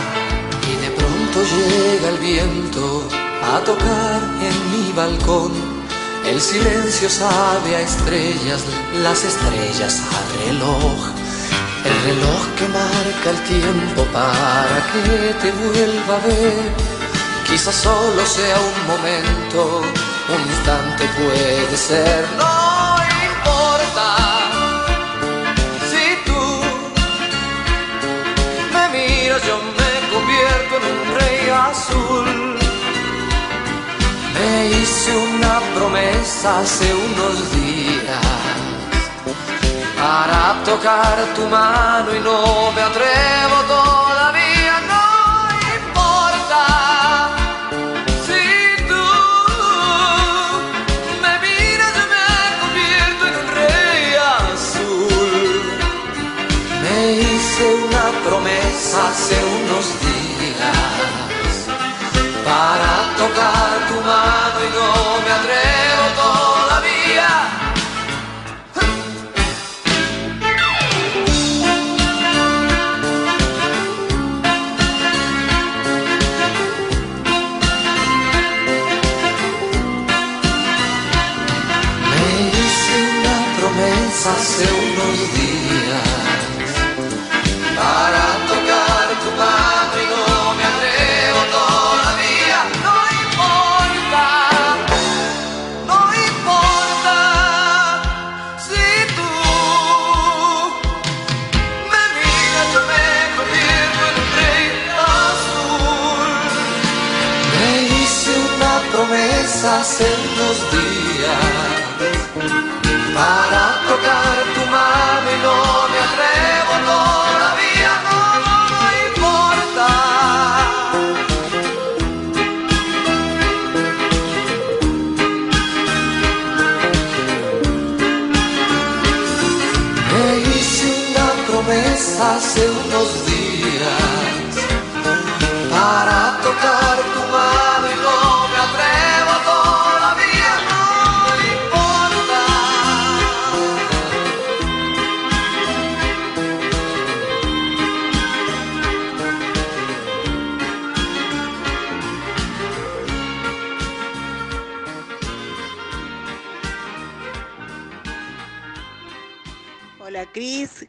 [SPEAKER 1] Y de pronto llega el viento a tocar en mi balcón. El silencio sabe a estrellas, las estrellas al reloj. El reloj que marca el tiempo para que te vuelva a ver. Quizás solo sea un momento, un instante puede ser. No importa. Si tú me miras, yo me convierto en un rey azul. Me hice una promesa hace unos días para tocar tu mano y no me atrevo todavía, hace unos días para tocar tu mano y no me atrevo todavía. Me hice una promesa hace unos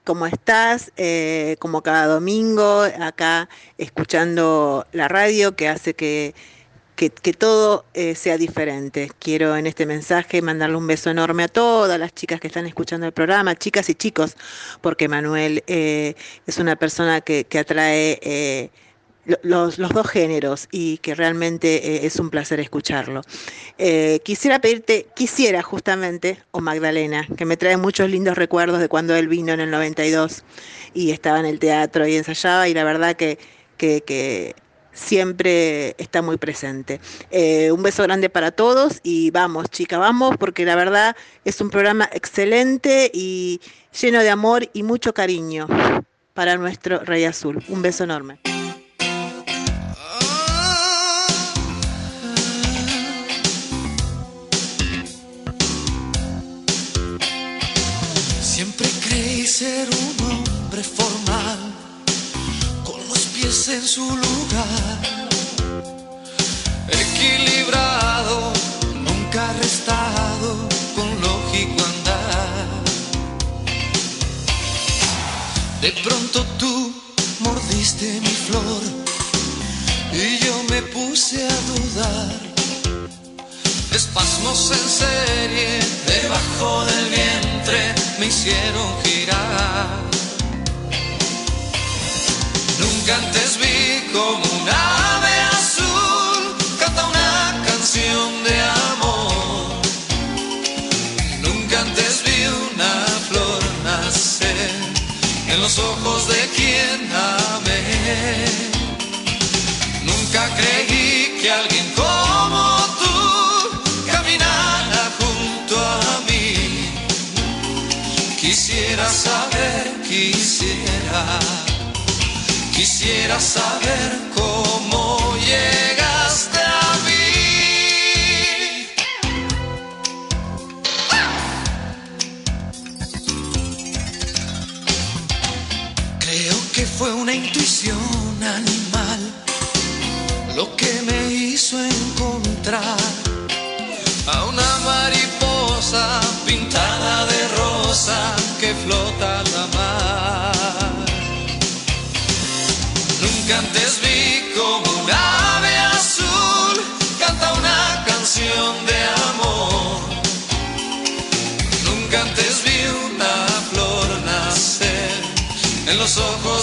[SPEAKER 9] ¿cómo estás? Eh, como cada domingo, acá escuchando la radio que hace que, que, todo eh, sea diferente. Quiero en este mensaje mandarle un beso enorme a todas las chicas que están escuchando el programa, chicas y chicos, porque Manuel eh, es una persona que, que atrae los, los dos géneros y que realmente eh, es un placer escucharlo. Eh, quisiera pedirte, quisiera justamente, o Magdalena, que me trae muchos lindos recuerdos de cuando él vino en el 92 y estaba en el teatro y ensayaba y la verdad que, que, que siempre está muy presente. Eh, un beso grande para todos y vamos, chica, vamos, porque la verdad es un programa excelente y lleno de amor y mucho cariño para nuestro Rey Azul. Un beso enorme.
[SPEAKER 1] Ser un hombre formal, con los pies en su lugar, equilibrado, nunca arrestado, con lógico andar. De pronto tú mordiste mi flor y yo me puse a dudar. Espasmos en serie debajo del vientre hicieron girar. Nunca antes vi como un ave azul canta una canción de amor. Nunca antes vi una flor nacer en los ojos quisiera saber cómo llegaste a mí. Creo que fue una intuición animal lo que me hizo encontrar a una mariposa pintada de rosa que flota al mar. Nunca antes vi como un ave azul canta una canción de amor. Nunca antes vi una flor nacer en los ojos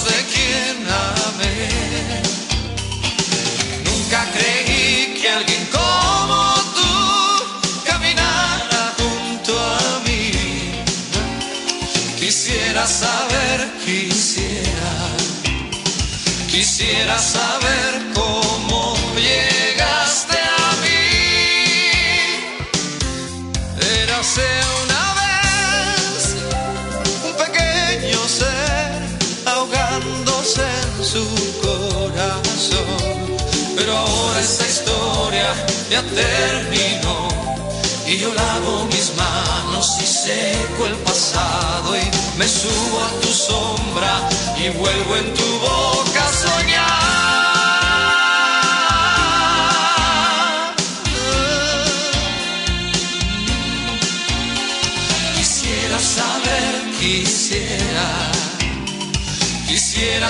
[SPEAKER 1] quisiera saber cómo llegaste a mí. Érase una vez un pequeño ser ahogándose en su corazón. Pero ahora esta historia ya terminó. Y yo lavo mis manos y seco el pasado y me subo a tu sombra y vuelvo en tu boca a soñar.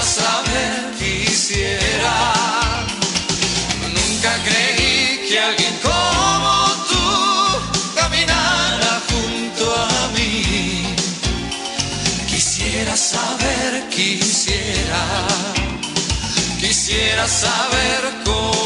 [SPEAKER 1] Saber, quisiera. Nunca creí que alguien como tú caminara junto a mí. Quisiera saber, quisiera, quisiera saber cómo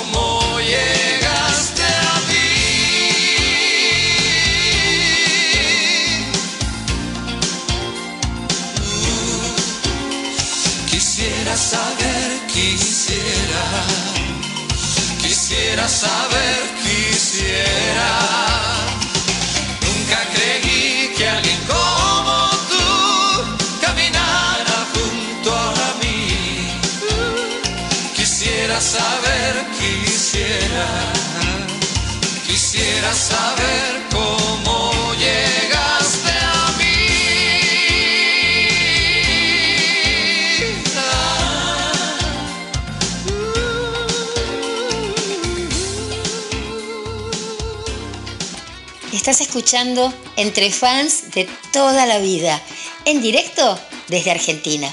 [SPEAKER 2] Estás escuchando Entre Fans de toda la vida, en directo desde Argentina.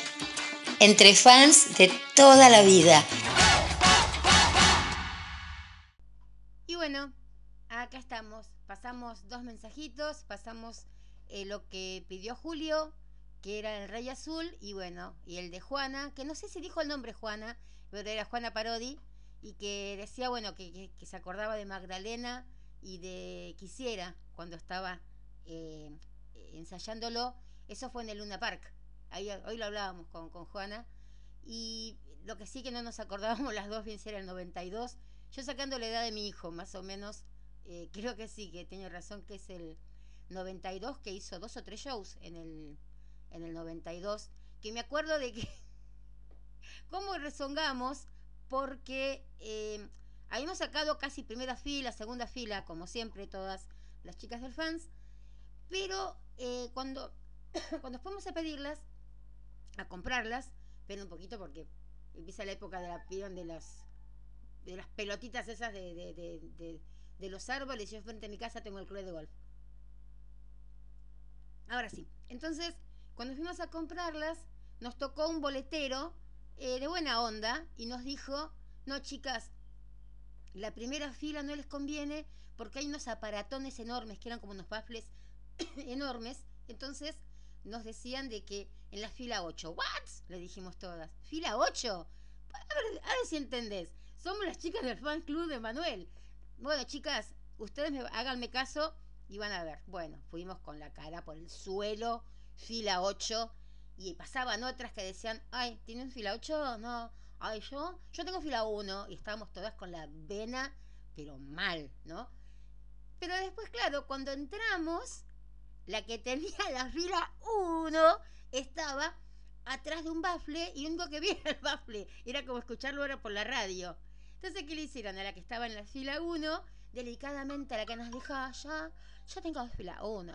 [SPEAKER 2] Entre Fans de toda la vida. Y bueno, acá estamos. Pasamos dos mensajitos, pasamos eh, lo que pidió Julio, que era el Rey Azul, y bueno, y el de Juana, que no sé si dijo el nombre Juana, pero era Juana Parodi, y que decía, bueno, que, se acordaba de Magdalena y de Quisiera cuando estaba eh, ensayándolo. Eso fue en el Luna Park. Ahí, hoy lo hablábamos con, con Juana. Y lo que sí que no nos acordábamos las dos bien si era el 92. Yo sacando la edad de mi hijo, más o menos, eh, creo que sí, que tengo razón, que es el 92, que hizo dos o tres shows en el, en el 92. Que me acuerdo de que cómo rezongamos porque eh, habíamos sacado casi primera fila, segunda fila, como siempre, todas las chicas del fans, pero eh, cuando, cuando fuimos a pedirlas, a comprarlas, pero un poquito porque empieza la época de la de las de las pelotitas esas de, de, de, de- de los árboles, yo frente a mi casa tengo el club de golf. Ahora sí, entonces, cuando fuimos a comprarlas, nos tocó un boletero eh, de buena onda y nos dijo, no chicas, la primera fila no les conviene porque hay unos aparatones enormes que eran como unos baffles enormes. Entonces nos decían de que en la fila 8, ¿what? Le dijimos todas, ¿fila 8? A ver, si entendés. Somos las chicas del fan club de Manuel. Bueno, chicas, ustedes me, háganme caso y van a ver. Bueno, fuimos con la cara por el suelo, fila 8, y pasaban otras que decían, ay, ¿tienen fila 8? No, ay, yo, yo tengo fila 1, y estábamos todas con la vena, pero mal, ¿no? Pero después, claro, cuando entramos, la que tenía la fila 1 estaba atrás de un bafle y único que vi era el bafle. Era como escucharlo ahora por la radio. Entonces, ¿qué le hicieron? A la que estaba en la fila 1, delicadamente a la que nos dijo, ya, ya tengo fila 1,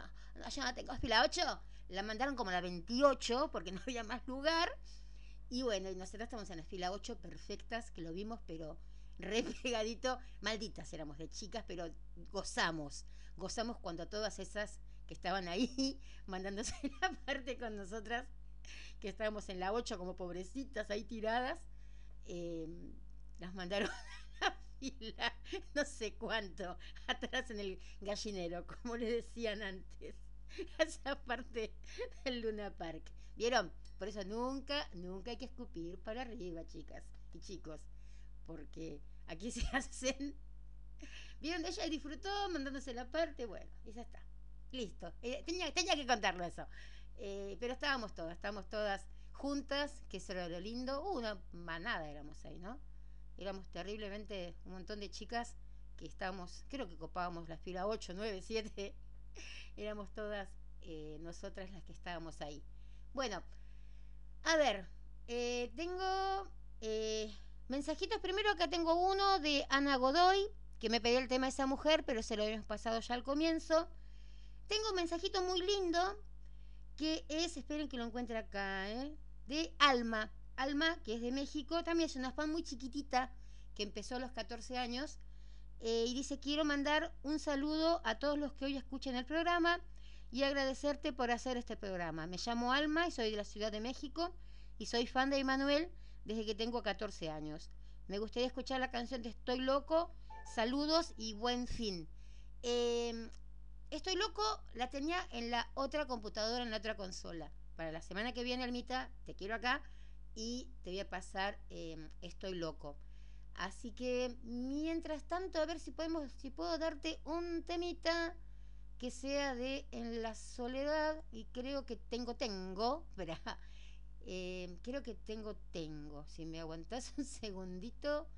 [SPEAKER 2] ya tengo fila 8, la mandaron como a la 28 porque no había más lugar. Y bueno, y nosotros estamos en la fila 8 perfectas, que lo vimos, pero re pegadito. Malditas éramos de chicas, pero gozamos. Gozamos cuando todas esas que estaban ahí mandándose la parte con nosotras, que estábamos en la 8 como pobrecitas ahí tiradas, eh, las mandaron a la fila, no sé cuánto, atrás en el gallinero, como le decían antes, a esa parte del Luna Park. ¿Vieron? Por eso nunca, nunca hay que escupir para arriba, chicas y chicos, porque aquí se hacen... ¿Vieron? Ella disfrutó mandándose la parte, bueno, y ya está. Listo. Eh, tenía, tenía que contarlo eso. Eh, pero estábamos todas, estábamos todas juntas, que eso era lo lindo. Uh, una manada éramos ahí, ¿no? Éramos terriblemente un montón de chicas que estábamos, creo que copábamos la fila 8, 9, 7. éramos todas eh, nosotras las que estábamos ahí. Bueno, a ver, eh, tengo eh, mensajitos. Primero acá tengo uno de Ana Godoy, que me pidió el tema de esa mujer, pero se lo habíamos pasado ya al comienzo. Tengo un mensajito muy lindo, que es, esperen que lo encuentre acá, ¿eh? de Alma. Alma, que es de México, también es una fan muy chiquitita, que empezó a los 14 años, eh, y dice, quiero mandar un saludo a todos los que hoy escuchan el programa y agradecerte por hacer este programa. Me llamo Alma y soy de la Ciudad de México y soy fan de Emanuel desde que tengo 14 años. Me gustaría escuchar la canción de Estoy Loco. Saludos y buen fin. Eh, Estoy Loco la tenía en la otra computadora, en la otra consola. Para la semana que viene, Almita, te quiero acá y te voy a pasar eh, Estoy Loco. Así que mientras tanto, a ver si podemos, si puedo darte un temita que sea de En la soledad y creo que tengo tengo, espera, eh, creo que tengo tengo. Si me aguantás un segundito,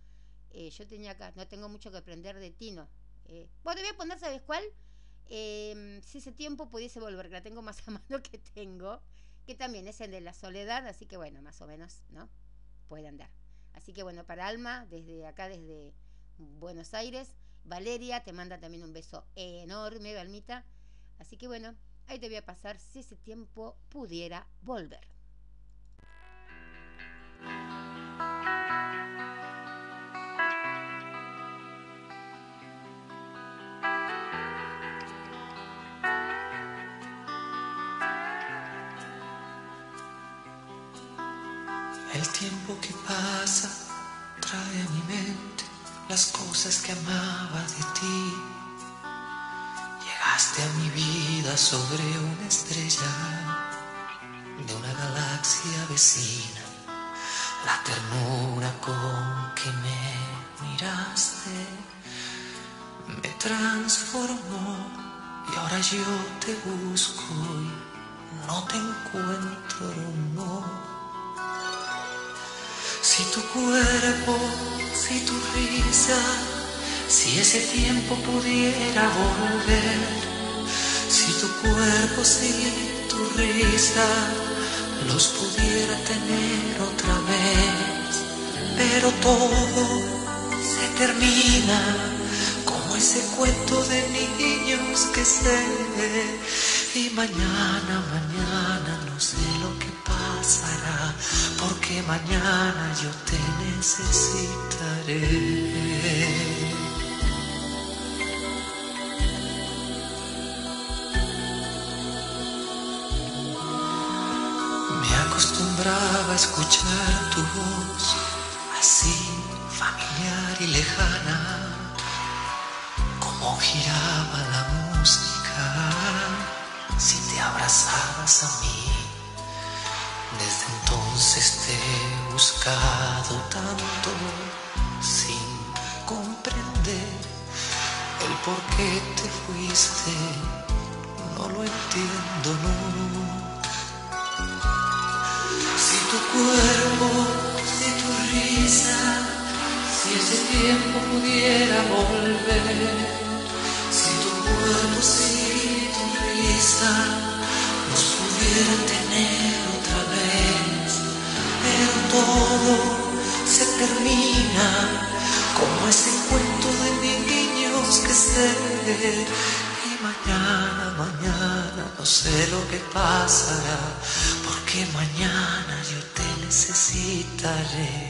[SPEAKER 2] eh, yo tenía acá, no tengo mucho que aprender de Tino. Eh, bueno, voy a poner, ¿sabes cuál? Eh, si ese tiempo pudiese volver, que la tengo más a mano que tengo, que también es el de la soledad, así que bueno, más o menos, ¿no? Puede andar. Así que bueno, para Alma, desde acá, desde Buenos Aires, Valeria te manda también un beso enorme, Balmita. Así que bueno, ahí te voy a pasar si ese tiempo pudiera volver.
[SPEAKER 1] El tiempo que pasa trae a mi mente las cosas que amaba de ti. Llegaste a mi vida sobre una estrella de una galaxia vecina. La ternura con que me miraste me transformó y ahora yo te busco y no te encuentro, no. Si tu cuerpo, si tu risa, si ese tiempo pudiera volver, si tu cuerpo, si tu risa, los pudiera tener otra vez, pero todo se termina como ese cuento de niños que sé, y mañana, mañana no sé lo que porque mañana yo te necesitaré. Me acostumbraba a escuchar tu voz, así familiar y lejana, como giraba la música si te abrazabas a mí. Desde entonces te he buscado tanto sin comprender el por qué te fuiste. No lo entiendo, no. Si tu cuerpo, si tu risa, si ese tiempo pudiera volver, si tu cuerpo, si tu risa nos pudiera tener todo se termina como ese cuento de niños que sé. Y mañana, mañana no sé lo que pasará, porque mañana yo te necesitaré.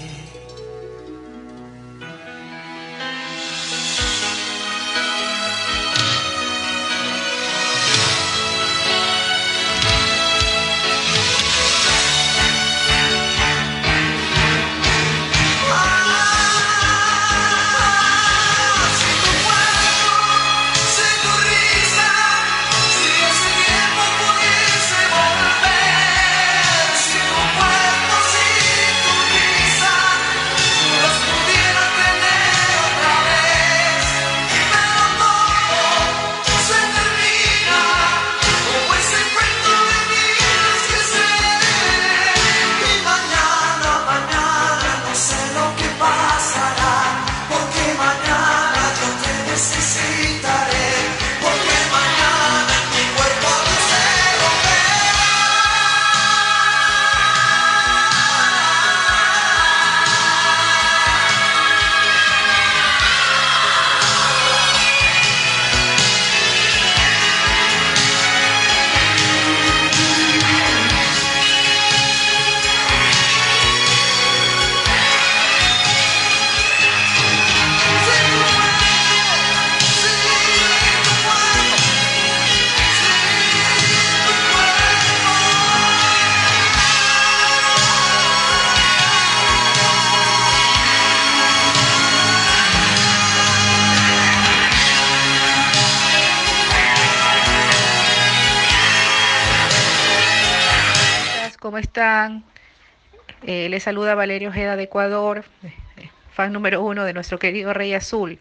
[SPEAKER 10] Eh, les saluda Valerio Ojeda de Ecuador, eh, fan número uno de nuestro querido Rey Azul.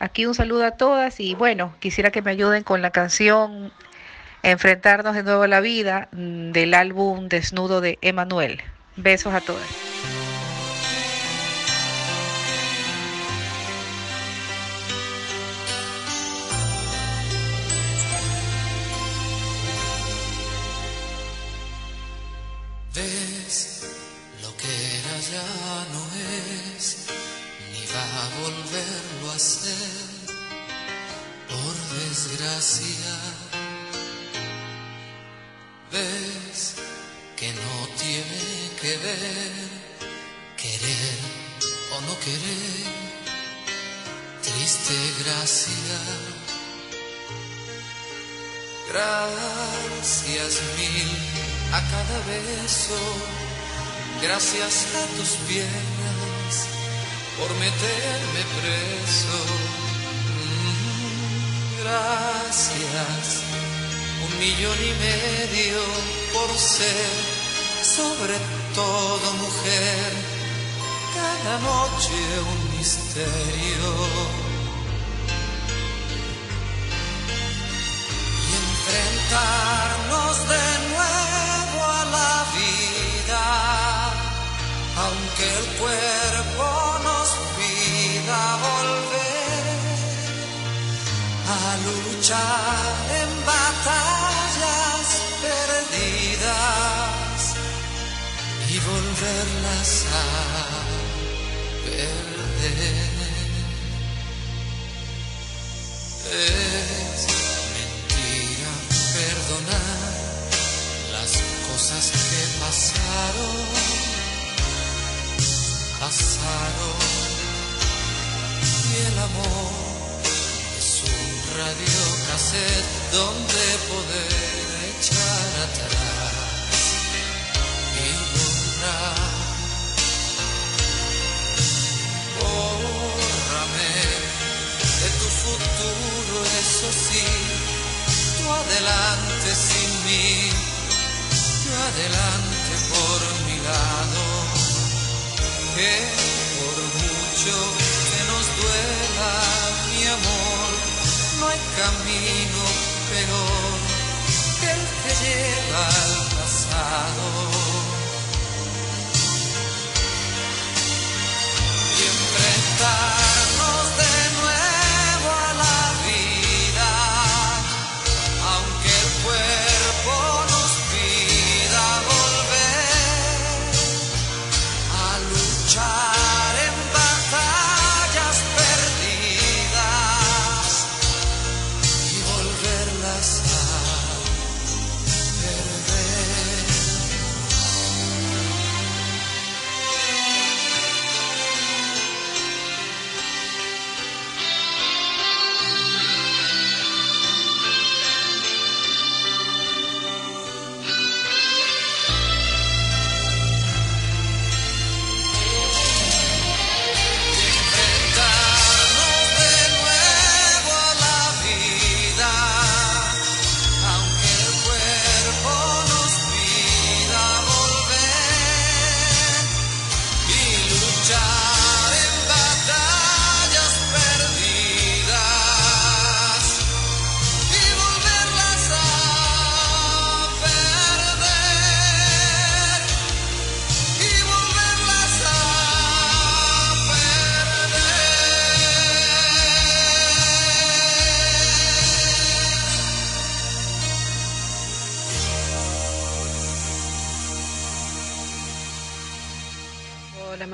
[SPEAKER 10] Aquí un saludo a todas y bueno, quisiera que me ayuden con la canción Enfrentarnos de nuevo a la vida mm, del álbum Desnudo de Emanuel. Besos a todas.
[SPEAKER 1] Querer, triste gracia. Gracias mil a cada beso, gracias a tus piernas por meterme preso. Mm, Gracias, un millón y medio por ser sobre todo mujer, cada noche un misterio. y enfrentarnos de nuevo a la vida, aunque el cuerpo nos pida volver a luchar en batallas perdidas y volverlas a Es mentira perdonar las cosas que pasaron, pasaron. Y el amor es un radio cassette donde poder echar atrás adelante sin mí, yo adelante por mi lado, que por mucho que nos duela mi amor, no hay camino peor que el que lleva al pasado. y enfrentarnos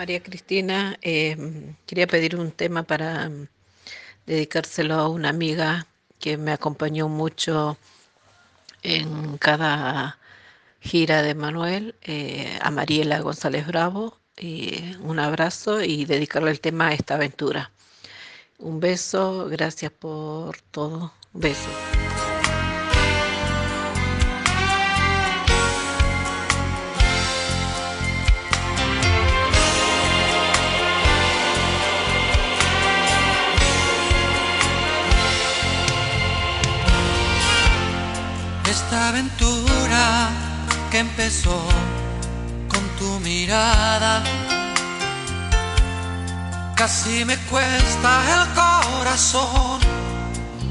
[SPEAKER 9] María Cristina, Eh, quería pedir un tema para mm, dedicárselo a una amiga que me acompañó mucho en cada gira de Manuel, eh, a Mariela González Bravo, y un abrazo y dedicarle el tema a esta aventura. Un beso, gracias por todo. Un beso.
[SPEAKER 4] Esta aventura
[SPEAKER 1] que empezó con tu mirada. Casi me cuesta el corazón,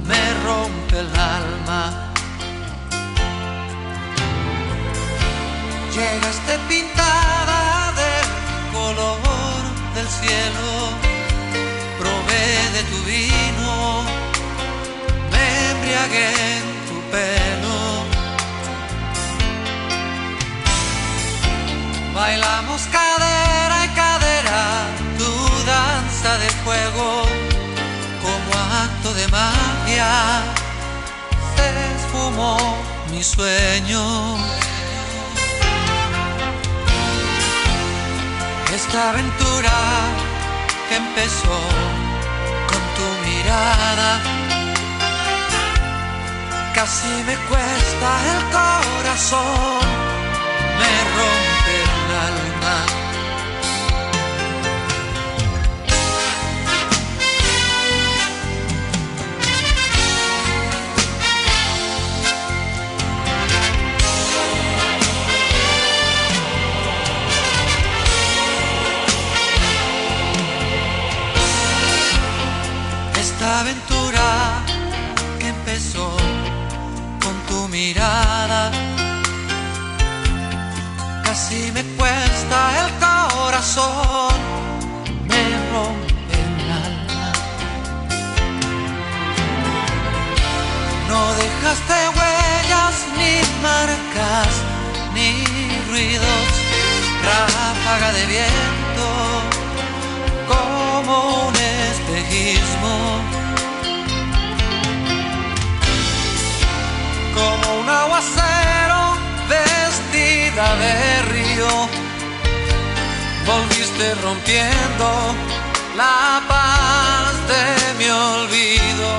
[SPEAKER 1] me rompe el alma. Llegaste pintada del color del cielo, probé de tu vino, me embriagué en tu pelo. Bailamos cadera y cadera, tu danza de fuego, como acto de magia, se esfumó mi sueño. Esta aventura que empezó con tu mirada, casi me cuesta el corazón, me rompe Esta aventura empezó con tu mirada, casi me cuesta el corazón, me rompe el alma. No dejaste huellas ni marcas ni ruidos, ráfaga de viento de río, volviste rompiendo la paz de mi olvido.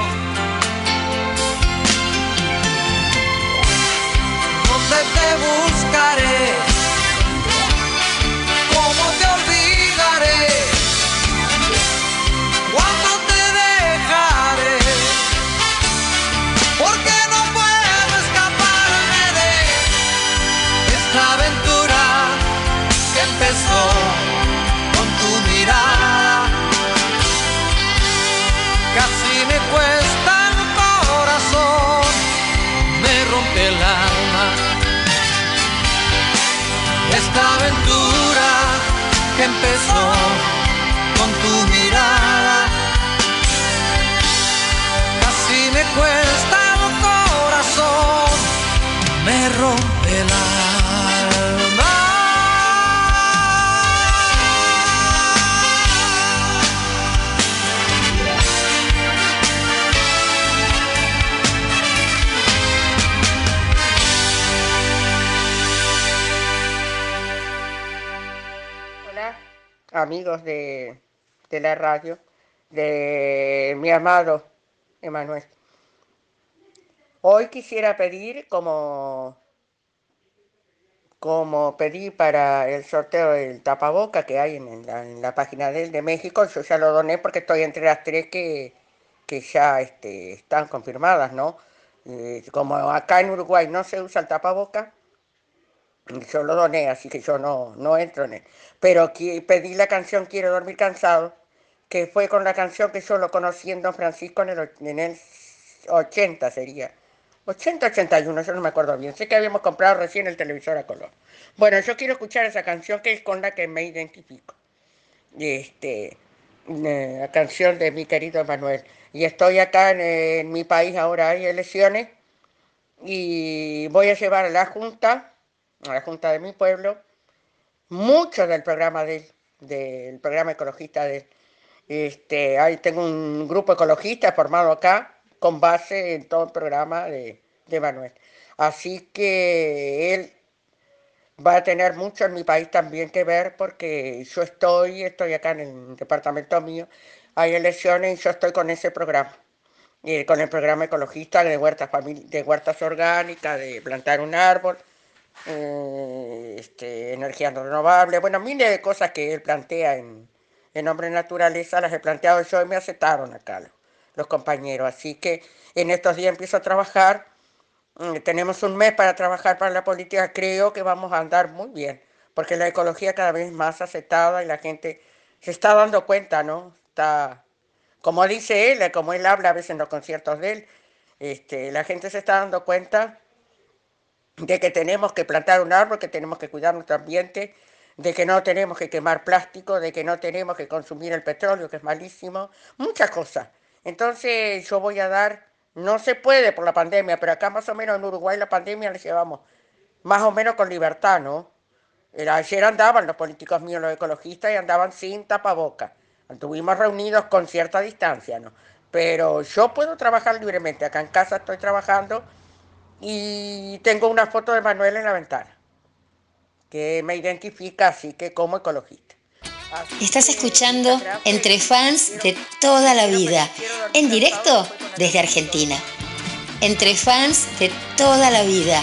[SPEAKER 1] ¿Dónde te buscaré? Empezó
[SPEAKER 11] amigos de, de la radio, de mi amado Emanuel. Hoy quisiera pedir, como, como pedí para el sorteo del tapaboca que hay en la, en la página de, México, yo ya lo doné porque estoy entre las tres que, que ya este, están confirmadas, ¿no? Eh, como acá en Uruguay no se usa el tapaboca, yo lo doné, así que yo no, no entro en él. Pero pedí la canción Quiero dormir cansado, que fue con la canción que yo lo conocí en Don Francisco en el, en el 80 sería. 80, 81, yo no me acuerdo bien. Sé que habíamos comprado recién el televisor a color. Bueno, yo quiero escuchar esa canción que es con la que me identifico. Este, eh, la canción de mi querido Manuel. Y estoy acá en mi país, ahora hay elecciones, y voy a llevar a la Junta, a la Junta de mi pueblo, mucho del programa de él, del programa ecologista de él. Este, ahí tengo un grupo ecologista formado acá con base en todo el programa de, de Manuel. Así que él va a tener mucho en mi país también que ver porque yo estoy, estoy acá en el departamento mío, hay elecciones y yo estoy con ese programa. eh, con el programa ecologista de huertas, de huertas orgánicas, de plantar un árbol, eh, este, energía renovable, bueno, miles de cosas que él plantea en, en Hombre Naturaleza, las he planteado yo y me aceptaron acá los, los compañeros. Así que en estos días empiezo a trabajar mm, tenemos un mes para trabajar para la política, creo que vamos a andar muy bien, porque la ecología cada vez más aceptada y la gente se está dando cuenta, ¿no? Está, como dice él, como él habla a veces en los conciertos de él, este, la gente se está dando cuenta de que tenemos que plantar un árbol, que tenemos que cuidar nuestro ambiente, de que no tenemos que quemar plástico, de que no tenemos que consumir el petróleo, que es malísimo, muchas cosas. Entonces yo voy a dar, no se puede por la pandemia, pero acá más o menos en Uruguay la pandemia la llevamos más o menos con libertad, ¿no? Era- Ayer andaban los políticos míos, los ecologistas, y andaban sin tapaboca. Estuvimos reunidos con cierta distancia, ¿no? Pero yo puedo trabajar libremente. Acá en casa estoy trabajando y tengo una foto de Manuel en la ventana que me identifica así que como ecologista.
[SPEAKER 2] Estás escuchando Entre Fans de toda la vida, en directo desde Argentina. Entre Fans de toda la vida.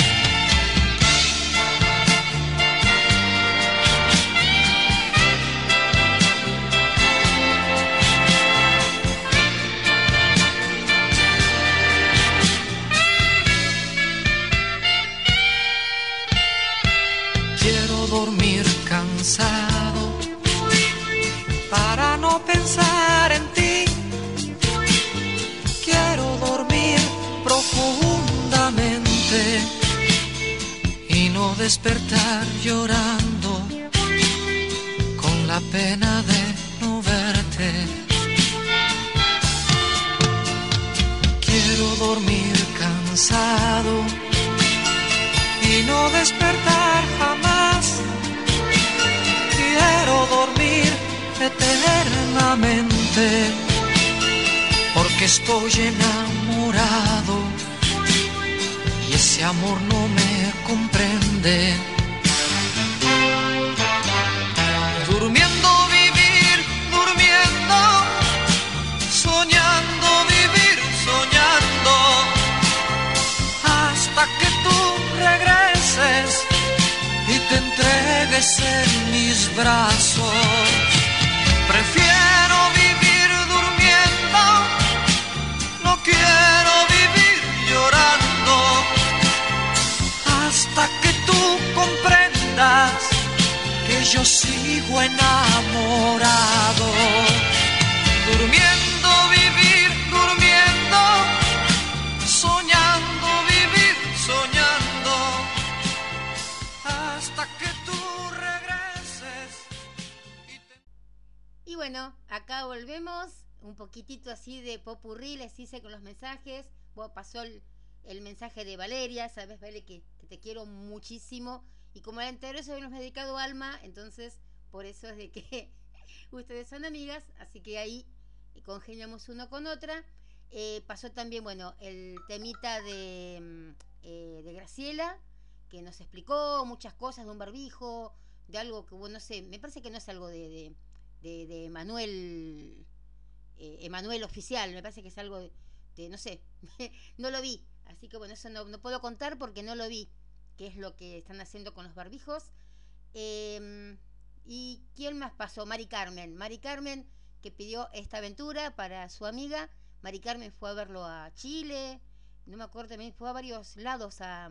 [SPEAKER 1] pensar en ti. Quiero dormir profundamente y no despertar llorando con la pena de no verte. Quiero dormir cansado y no despertar eternamente porque estoy enamorado y ese amor no me comprende. Durmiendo vivir, durmiendo, soñando vivir, soñando hasta que tú regreses y te entregues en mis brazos. Quiero vivir llorando, hasta que tú comprendas que yo sigo enamorado. Durmiendo, vivir, durmiendo, soñando, vivir, soñando, hasta que tú regreses.
[SPEAKER 2] Y bueno, acá volvemos, un poquitito así de popurrí, les hice con los mensajes. Bueno, pasó el, el mensaje de Valeria, sabes, Vale, que, te quiero muchísimo. Y como el anterior se nos dedicado alma, entonces por eso es de que ustedes son amigas, así que ahí congeniamos uno con otra. Eh, pasó también, bueno, el temita de, mm, eh, de Graciela, que nos explicó muchas cosas de un barbijo, de algo que, bueno, no sé, me parece que no es algo de, de, de, eh, Emanuel oficial, me parece que es algo de, no sé, no lo vi. Así que bueno, eso no, no puedo contar porque no lo vi, qué es lo que están haciendo con los barbijos. Em, ¿Y quién más pasó? Mari Carmen. Mari Carmen que pidió esta aventura para su amiga. Mari Carmen fue a verlo a Chile. No me acuerdo, también fue a varios lados a,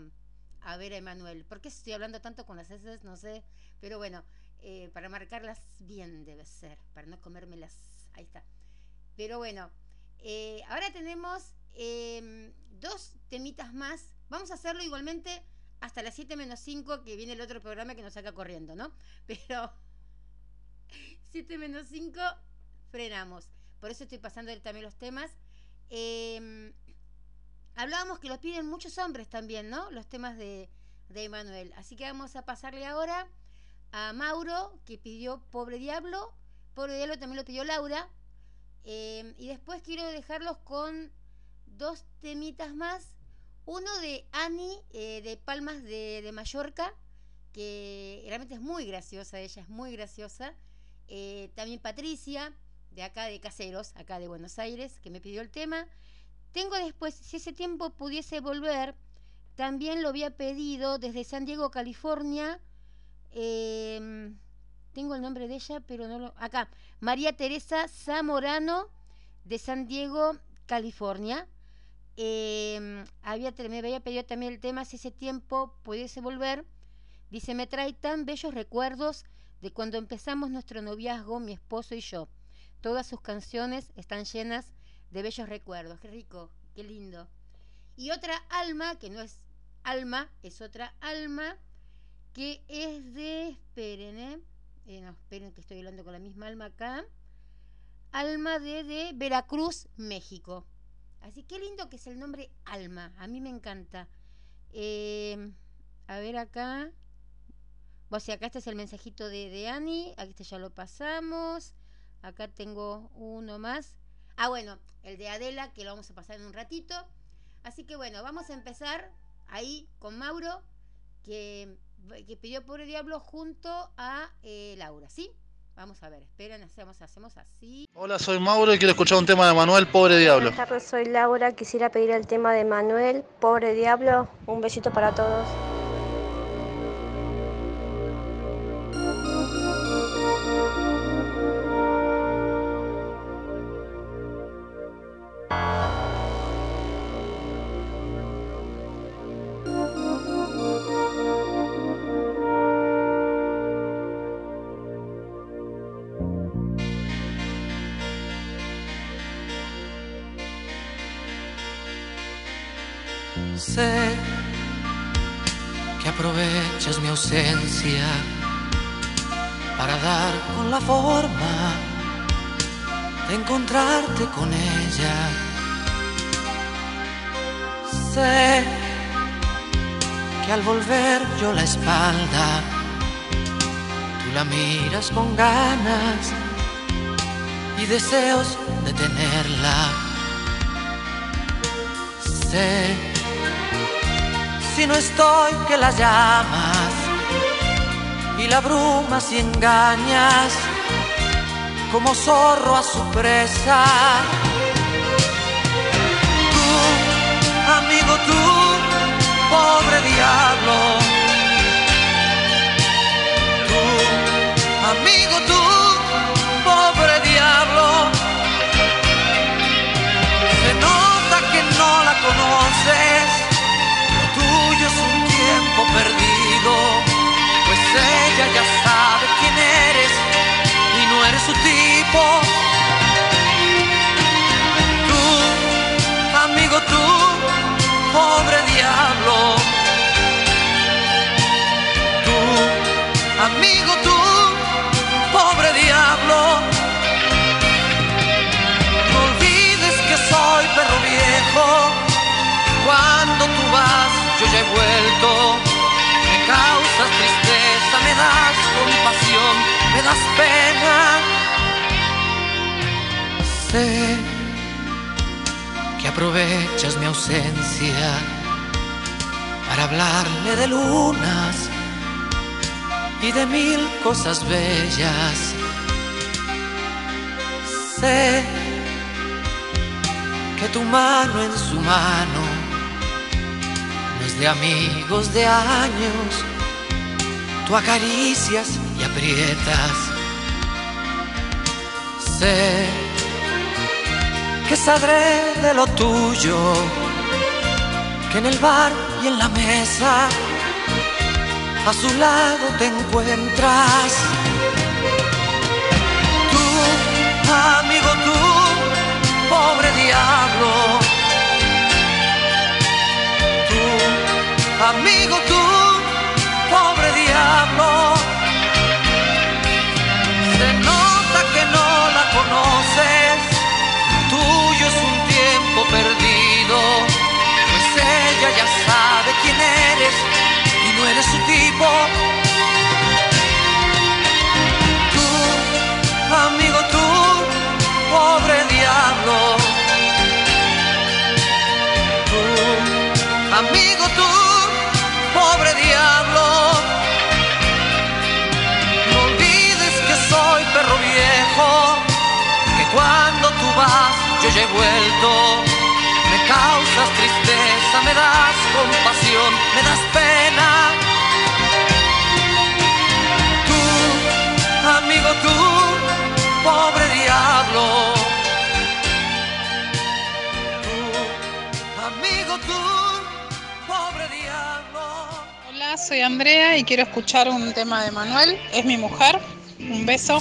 [SPEAKER 2] a ver a Emanuel. ¿Por qué estoy hablando tanto con las S? No sé. Pero bueno, eh, para marcarlas bien debe ser, para no comérmelas. Ahí está. Pero bueno, eh, ahora tenemos em, dos temitas más. Vamos a hacerlo igualmente hasta las 7 menos 5, que viene el otro programa que nos saca corriendo, ¿no? Pero 7 menos 5, frenamos. Por eso estoy pasando también los temas. Eh, hablábamos que los piden muchos hombres también, ¿no? Los temas de, de Emanuel. Así que vamos a pasarle ahora a Mauro, que pidió Pobre Diablo. Pobre Diablo también lo pidió Laura. Eh, y después quiero dejarlos con dos temitas más. Uno de Ani, eh, de Palmas de, de Mallorca, que realmente es muy graciosa, ella es muy graciosa. Eh, también Patricia, de acá de Caseros, acá de Buenos Aires, que me pidió el tema. Tengo después, si ese tiempo pudiese volver, también lo había pedido desde San Diego, California. eh, tengo el nombre de ella, pero no lo. Acá, María Teresa Zamorano, de San Diego, California. Eh, había, me había pedido también el tema, si ese tiempo pudiese volver. Dice, me trae tan bellos recuerdos de cuando empezamos nuestro noviazgo, mi esposo y yo. Todas sus canciones están llenas de bellos recuerdos. Qué rico, qué lindo. Y otra alma, que no es alma, es otra alma, que es de, esperen, ¿eh? Eh, no, esperen que estoy hablando con la misma alma acá. Alma de, de Veracruz, México. Así que lindo que es el nombre Alma. A mí me encanta. Eh, a ver acá. O sea, acá este es el mensajito de, de Ani. Aquí este ya lo pasamos. Acá tengo uno más. Ah, bueno, el de Adela, que lo vamos a pasar en un ratito. Así que bueno, vamos a empezar ahí con Mauro, que, que pidió Pobre Diablo junto a eh, Laura, ¿sí? Vamos a ver, esperen, hacemos, hacemos así.
[SPEAKER 12] Hola, soy Mauro y quiero escuchar un tema de Manuel, Pobre Diablo.
[SPEAKER 13] Buenas tardes, soy Laura. Quisiera pedir el tema de Manuel, Pobre Diablo. Un besito para todos.
[SPEAKER 1] Volver yo la espalda, tú la miras con ganas y deseos de tenerla. Sé si no estoy que la llamas y la abrumas y engañas como zorro a su presa. Diablo. Tú, amigo, tú, pobre diablo. Se nota que no la conoces tuyo es un tiempo perdido, pues ella ya sabe quién eres y no eres su tipo. Tú, amigo, tú, pobre diablo. conmigo tú, pobre diablo. No olvides que soy perro viejo. Cuando tú vas, yo ya he vuelto. Me causas tristeza, me das compasión, me das pena. Sé que aprovechas mi ausencia para hablarle de lunas y de mil cosas bellas. Sé que tu mano en su mano no es de amigos de años, tú acaricias y aprietas. Sé que sabré de lo tuyo, que en el bar y en la mesa a su lado te encuentras. Tú, amigo, tú, pobre diablo. Tú, amigo, tú, pobre diablo. Se nota que no la conoces, tuyo es un tiempo perdido, pues ella ya sabe y no eres su tipo. Tú, amigo, tú, pobre diablo. Tú, amigo, tú, pobre diablo. No olvides que soy perro viejo, que cuando tú vas yo ya he vuelto. Me causas tristeza, me das compasión, me das pena. Tú, amigo, tú, pobre diablo. Tú, amigo, tú, pobre diablo.
[SPEAKER 14] Hola, soy Andrea y quiero escuchar un tema de Manuel. Es mi mujer. Un beso.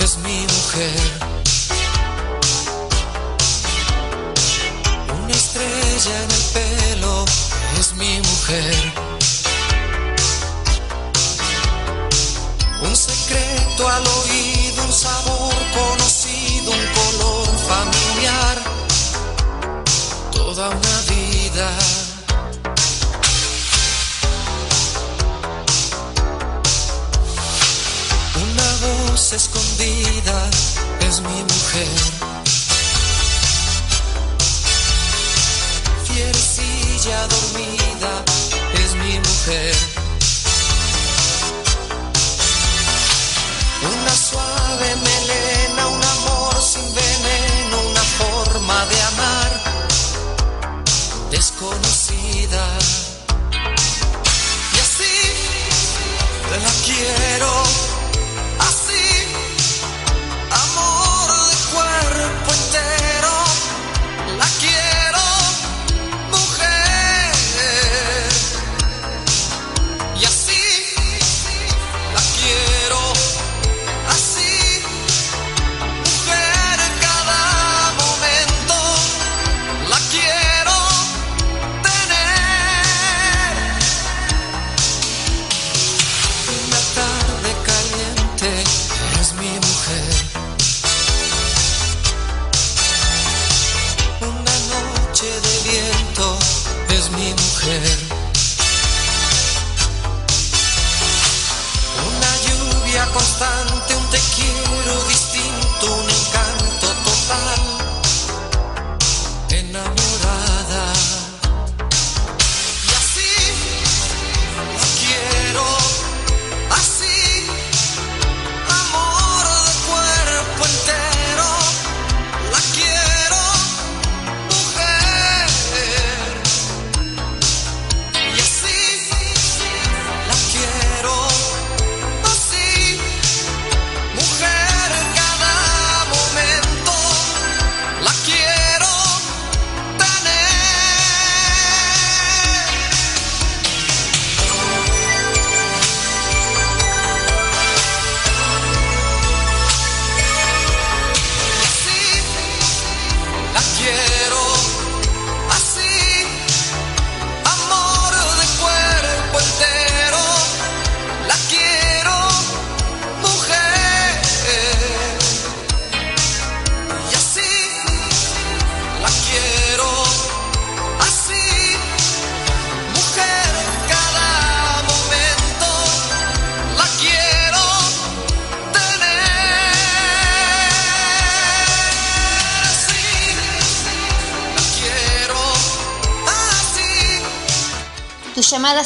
[SPEAKER 1] Es mi mujer. Una estrella en el pelo es mi mujer. Un secreto al oído, un sabor conocido, un color familiar. Toda una vida. Escondida es mi mujer. Fierecilla dormida es mi mujer. Una suave melena, un amor sin veneno, una forma de amar desconocida. Y así la quiero.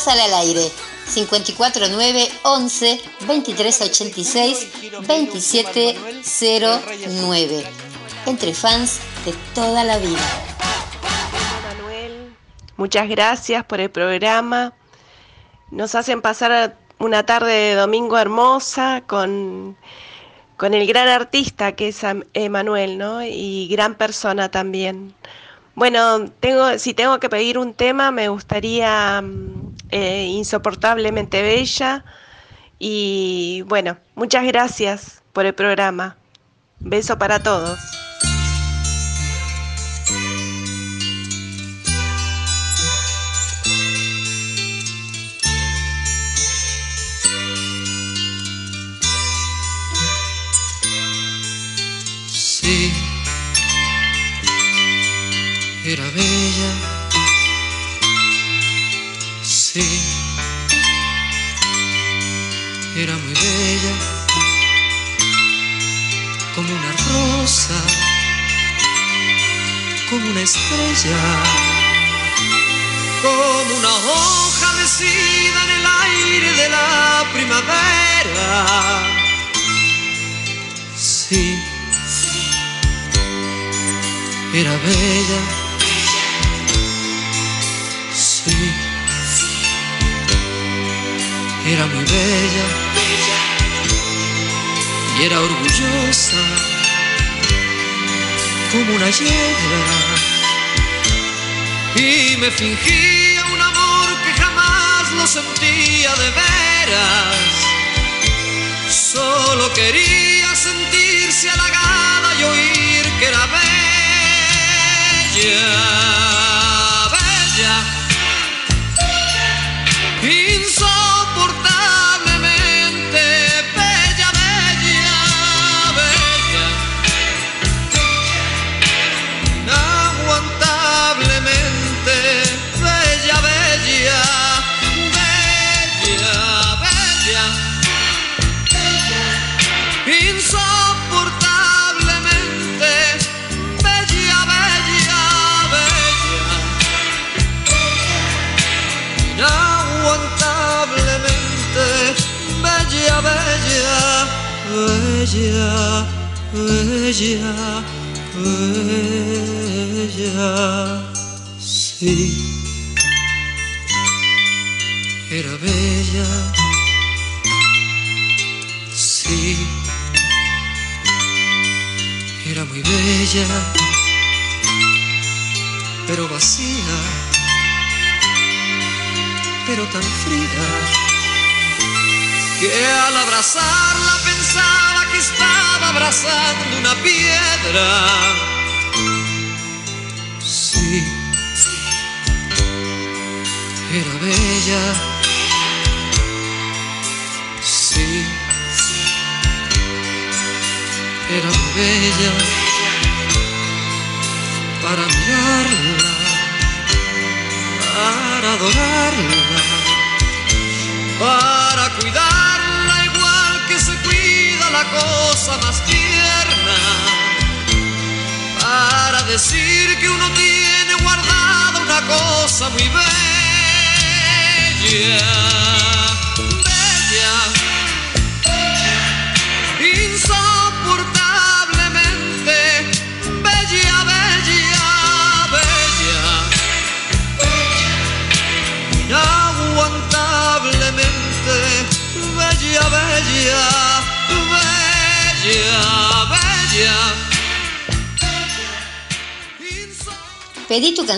[SPEAKER 2] Llamadas al aire. 549 11 2386 2709. Entre fans de toda la vida.
[SPEAKER 15] Manuel, muchas gracias por el programa. Nos hacen pasar una tarde de domingo hermosa con, con el gran artista que es Emanuel, ¿no? Y gran persona también. Bueno, tengo, si tengo que pedir un tema, me gustaría mm, eh, Insoportablemente Bella. Y bueno, muchas gracias por el programa. Beso para todos.
[SPEAKER 1] Sí, era bella. Sí, era muy bella. Como una rosa, como una estrella, como una hoja mecida en el aire de la primavera. Sí, era bella. Era muy bella. Y era orgullosa como una hiedra. Y me fingía un amor que jamás lo sentía de veras. Solo quería sentirse halagada y oír que era bella,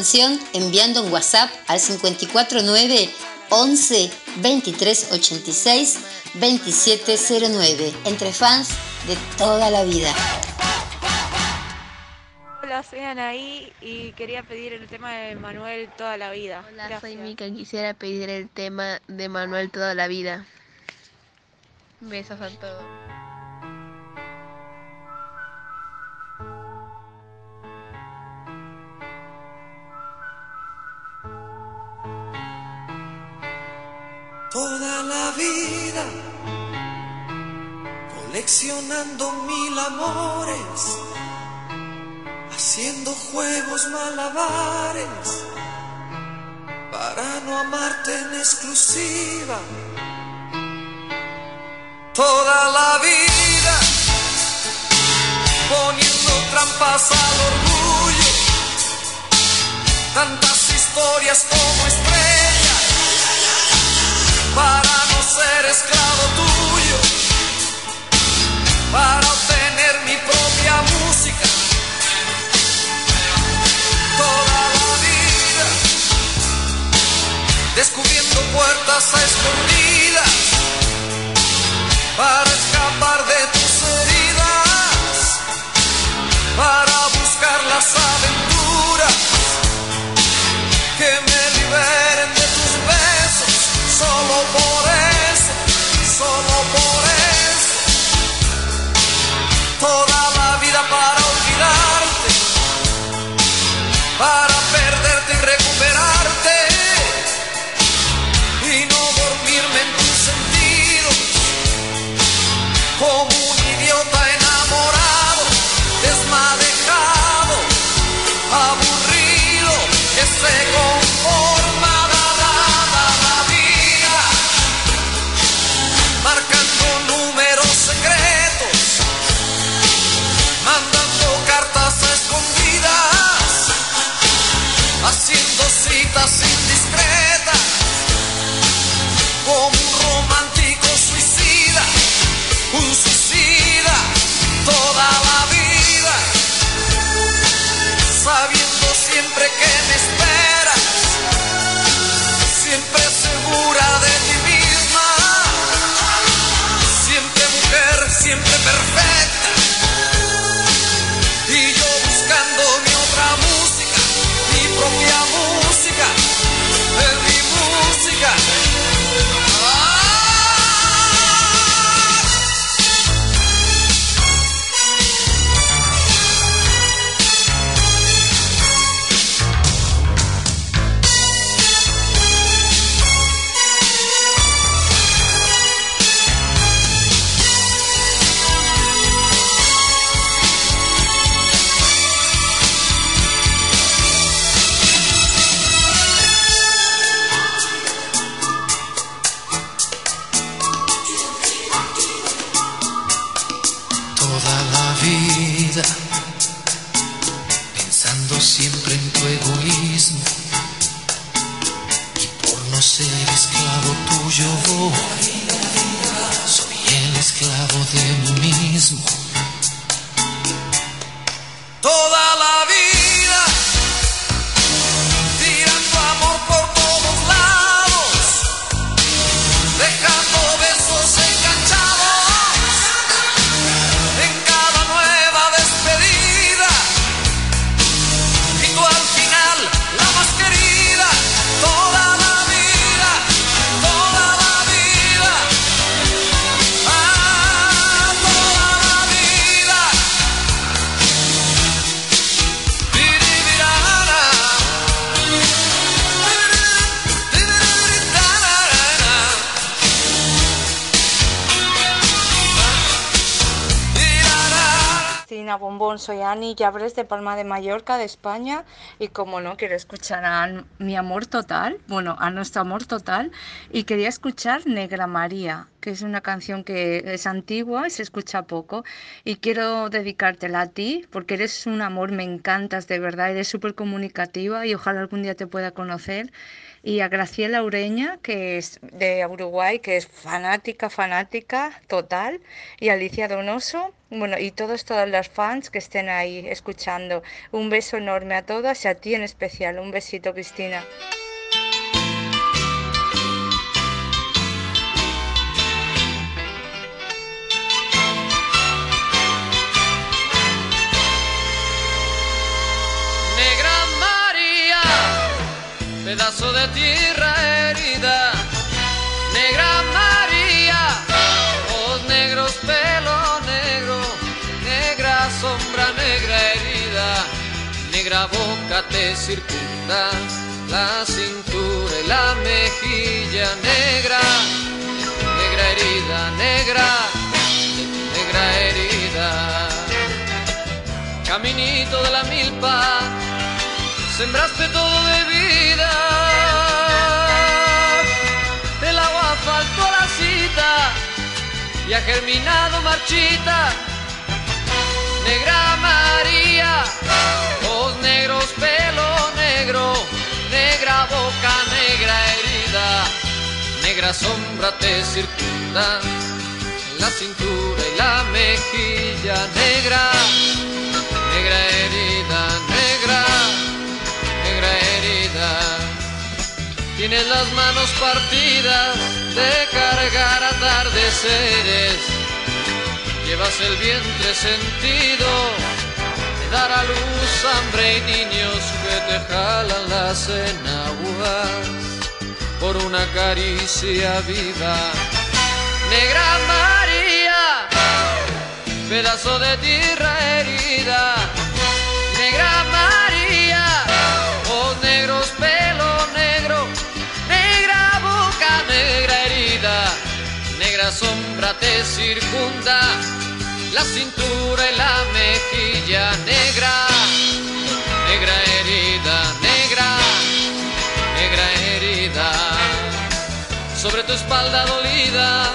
[SPEAKER 2] canción enviando un WhatsApp al 549 11 23 86 2709 entre fans de toda la vida.
[SPEAKER 16] Hola, soy Anaí y quería pedir el tema de Manuel toda la vida.
[SPEAKER 17] Hola, soy Mika. Quisiera pedir el tema de Manuel toda la vida. Besos a todos.
[SPEAKER 1] Toda la vida coleccionando mil amores, haciendo juegos malabares para no amarte en exclusiva. Toda la vida, poniendo trampas al orgullo, tantas historias como estrellas, para no ser esclavo tuyo, para obtener mi propia música, toda la vida, descubriendo puertas escondidas para escapar de tus heridas, para buscar las aventuras soy
[SPEAKER 18] Ani Llabres de Palma de Mallorca, de España, y como no, quiero escuchar a mi amor total, bueno, a nuestro amor total, y quería escuchar Negra María, que es una canción que es antigua y se escucha poco, y quiero dedicártela a ti, porque eres un amor, me encantas, de verdad, eres súper comunicativa y ojalá algún día te pueda conocer. Y a Graciela Ureña, que es de Uruguay, que es fanática, fanática total, y a Alicia Donoso, bueno, y todos, todas las fans que estén ahí escuchando. Un beso enorme a todas y a ti en especial. Un besito, Cristina.
[SPEAKER 19] Pedazo de tierra herida. Negra María, ojos negros, pelo negro, negra sombra, negra herida, negra boca te circunda, la cintura y la mejilla negra, negra herida, negra, negra herida. Caminito de la milpa, sembraste todo de vida vida.
[SPEAKER 1] El agua faltó la cita y ha germinado marchita. Negra María, ojos negros, pelo negro, negra boca, negra herida, negra sombra te circunda, la cintura y la mejilla negra, negra herida, negra. Tienes las manos partidas de cargar atardeceres. Llevas el vientre sentido de dar a luz hambre y niños que te jalan las enaguas por una caricia viva. Negra María, pedazo de tierra herida. Negra María, negra sombra te circunda, la cintura y la mejilla negra, negra herida, negra, negra herida, sobre tu espalda dolida,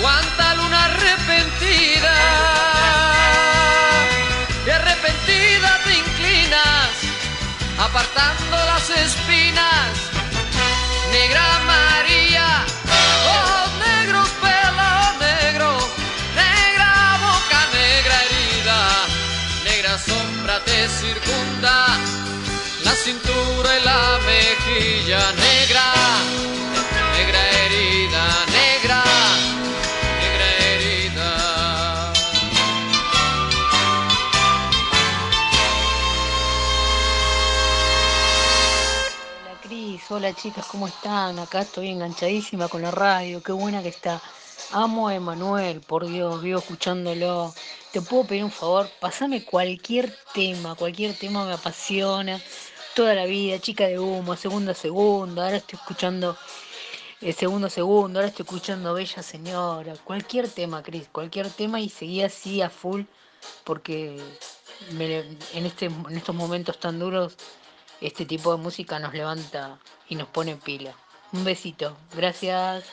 [SPEAKER 1] cuánta luna arrepentida, y arrepentida te inclinas, apartando las espinas, negra María, ojos
[SPEAKER 20] hola chicas, ¿cómo están? Acá estoy enganchadísima con la radio, qué buena que está. Amo a Emanuel, por Dios, vivo escuchándolo. Te puedo pedir un favor, pasame cualquier tema, cualquier tema me apasiona. Toda la vida, chica de humo, segunda a segunda, ahora estoy escuchando eh, segundo a segundo, ahora estoy escuchando Bella Señora. Cualquier tema, Cris, cualquier tema y seguí así a full, porque este, en estos momentos tan duros este tipo de música nos levanta y nos pone en pila. Un besito, gracias.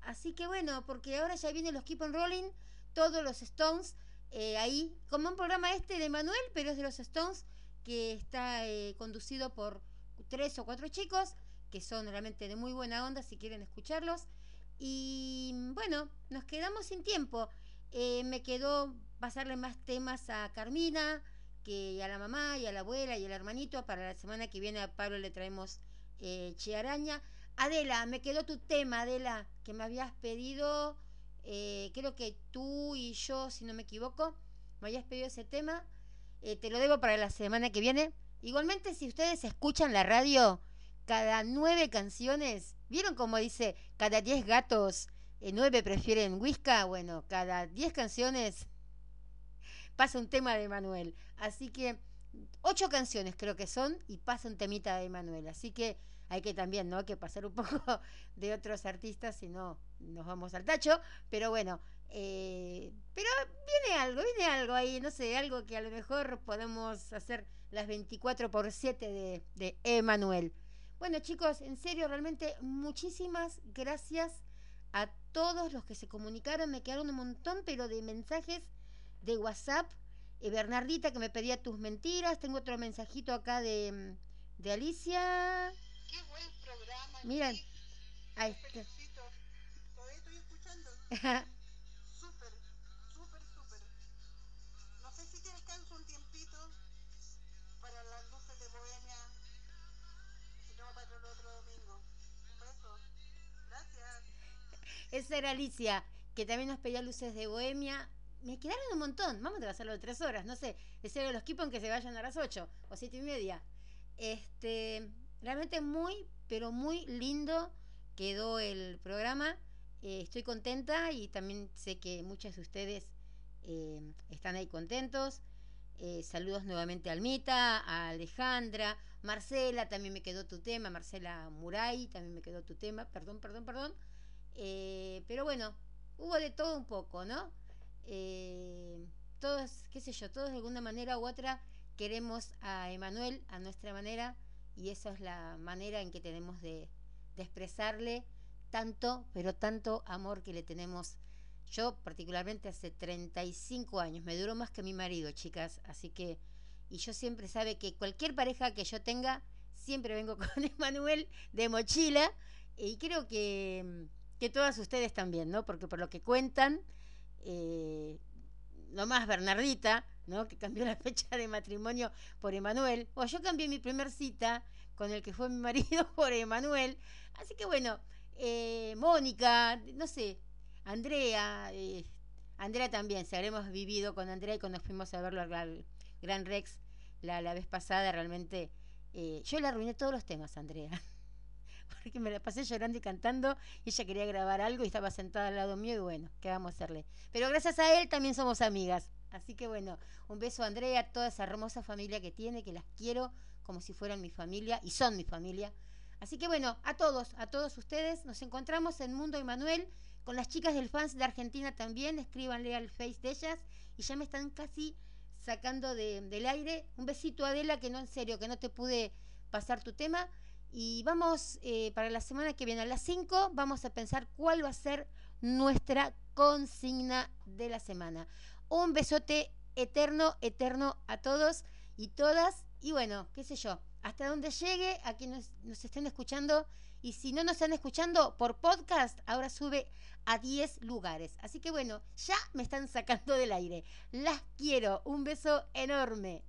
[SPEAKER 2] Así que bueno, porque ahora ya vienen los Keep on Rolling, todos los Stones, eh, ahí, como un programa este de Manuel, pero es de los Stones, que está eh, conducido por tres o cuatro chicos, que son realmente de muy buena onda, si quieren escucharlos. Y bueno, nos quedamos sin tiempo. Eh, me quedó pasarle más temas a Carmina, que a la mamá y a la abuela y al hermanito. Para la semana que viene a Pablo le traemos eh, Chiaraña. Adela, me quedó tu tema, Adela, que me habías pedido, eh, creo que tú y yo, si no me equivoco, me habías pedido ese tema. Eh, te lo debo para la semana que viene. Igualmente, si ustedes escuchan la radio, cada nueve canciones, ¿vieron cómo dice cada diez gatos, eh, nueve prefieren whisky? Bueno, cada diez canciones pasa un tema de Manuel. Así que ocho canciones creo que son y pasa un temita de Manuel. Así que hay que también, ¿no? Que pasar un poco de otros artistas, si no nos vamos al tacho. Pero bueno, eh, pero viene algo, viene algo ahí, no sé, algo que a lo mejor podemos hacer las 24 por 7 de, de Emanuel. Bueno chicos, en serio, realmente muchísimas gracias a todos los que se comunicaron. Me quedaron un montón, pero de mensajes de WhatsApp. Eh, Bernardita que me pedía tus mentiras. Tengo otro mensajito acá de, de Alicia.
[SPEAKER 9] Qué buen programa.
[SPEAKER 2] Miren, ahí está.
[SPEAKER 9] Felicito. Todavía estoy escuchando. Súper, súper, súper. No sé si te alcanzo un tiempito para las luces de Bohemia. Si no, para el otro domingo. Un beso. Gracias.
[SPEAKER 2] Esa era Alicia, que también nos pedía luces de Bohemia. Me quedaron un montón. Vamos a hacerlo de tres horas, no sé. Ese de los Kipon que se vayan a las ocho o siete y media. Este, realmente muy, pero muy lindo quedó el programa. Eh, estoy contenta y también sé que muchos de ustedes eh, están ahí contentos. Eh, saludos nuevamente a Almita, a Alejandra, Marcela, también me quedó tu tema, Marcela Muray, también me quedó tu tema, perdón, perdón, perdón. Pero bueno, hubo de todo un poco, ¿no? Todos, qué sé yo, todos de alguna manera u otra queremos a Emanuel a nuestra manera y esa es la manera en que tenemos de, de expresarle tanto, pero tanto amor que le tenemos. Yo particularmente hace 35 años, me duró más que mi marido, chicas, así que, y yo siempre sabe que cualquier pareja que yo tenga, siempre vengo con Emanuel de mochila y creo que, que todas ustedes también, ¿no? Porque por lo que cuentan, eh, nomás Bernardita, ¿no? Que cambió la fecha de matrimonio por Emanuel, o yo cambié mi primer cita con el que fue mi marido por Emanuel, así que bueno, eh, Mónica, no sé, Andrea, eh, Andrea también, se habremos vivido con Andrea y cuando fuimos a verlo al, Gran Rex la, la vez pasada, realmente eh, yo le arruiné todos los temas, Andrea. Porque me la pasé llorando y cantando y ella quería grabar algo y estaba sentada al lado mío y bueno, ¿qué vamos a hacerle? Pero gracias a él también somos amigas. Así que bueno, un beso a Andrea, a toda esa hermosa familia que tiene, que las quiero como si fueran mi familia y son mi familia. Así que bueno, a todos, a todos ustedes, nos encontramos en Mundo Emanuel con las chicas del fans de Argentina también, escríbanle al face de ellas y ya me están casi sacando de- del aire. Un besito Adela, que no en serio, que no te pude pasar tu tema. Y vamos eh, para la semana que viene a las 5, vamos a pensar cuál va a ser nuestra consigna de la semana. Un besote eterno, eterno a todos y todas. Y bueno, qué sé yo, hasta donde llegue, a quienes nos estén escuchando. Y si no nos están escuchando por podcast, ahora sube a 10 lugares. Así que bueno, ya me están sacando del aire. Las quiero. Un beso enorme.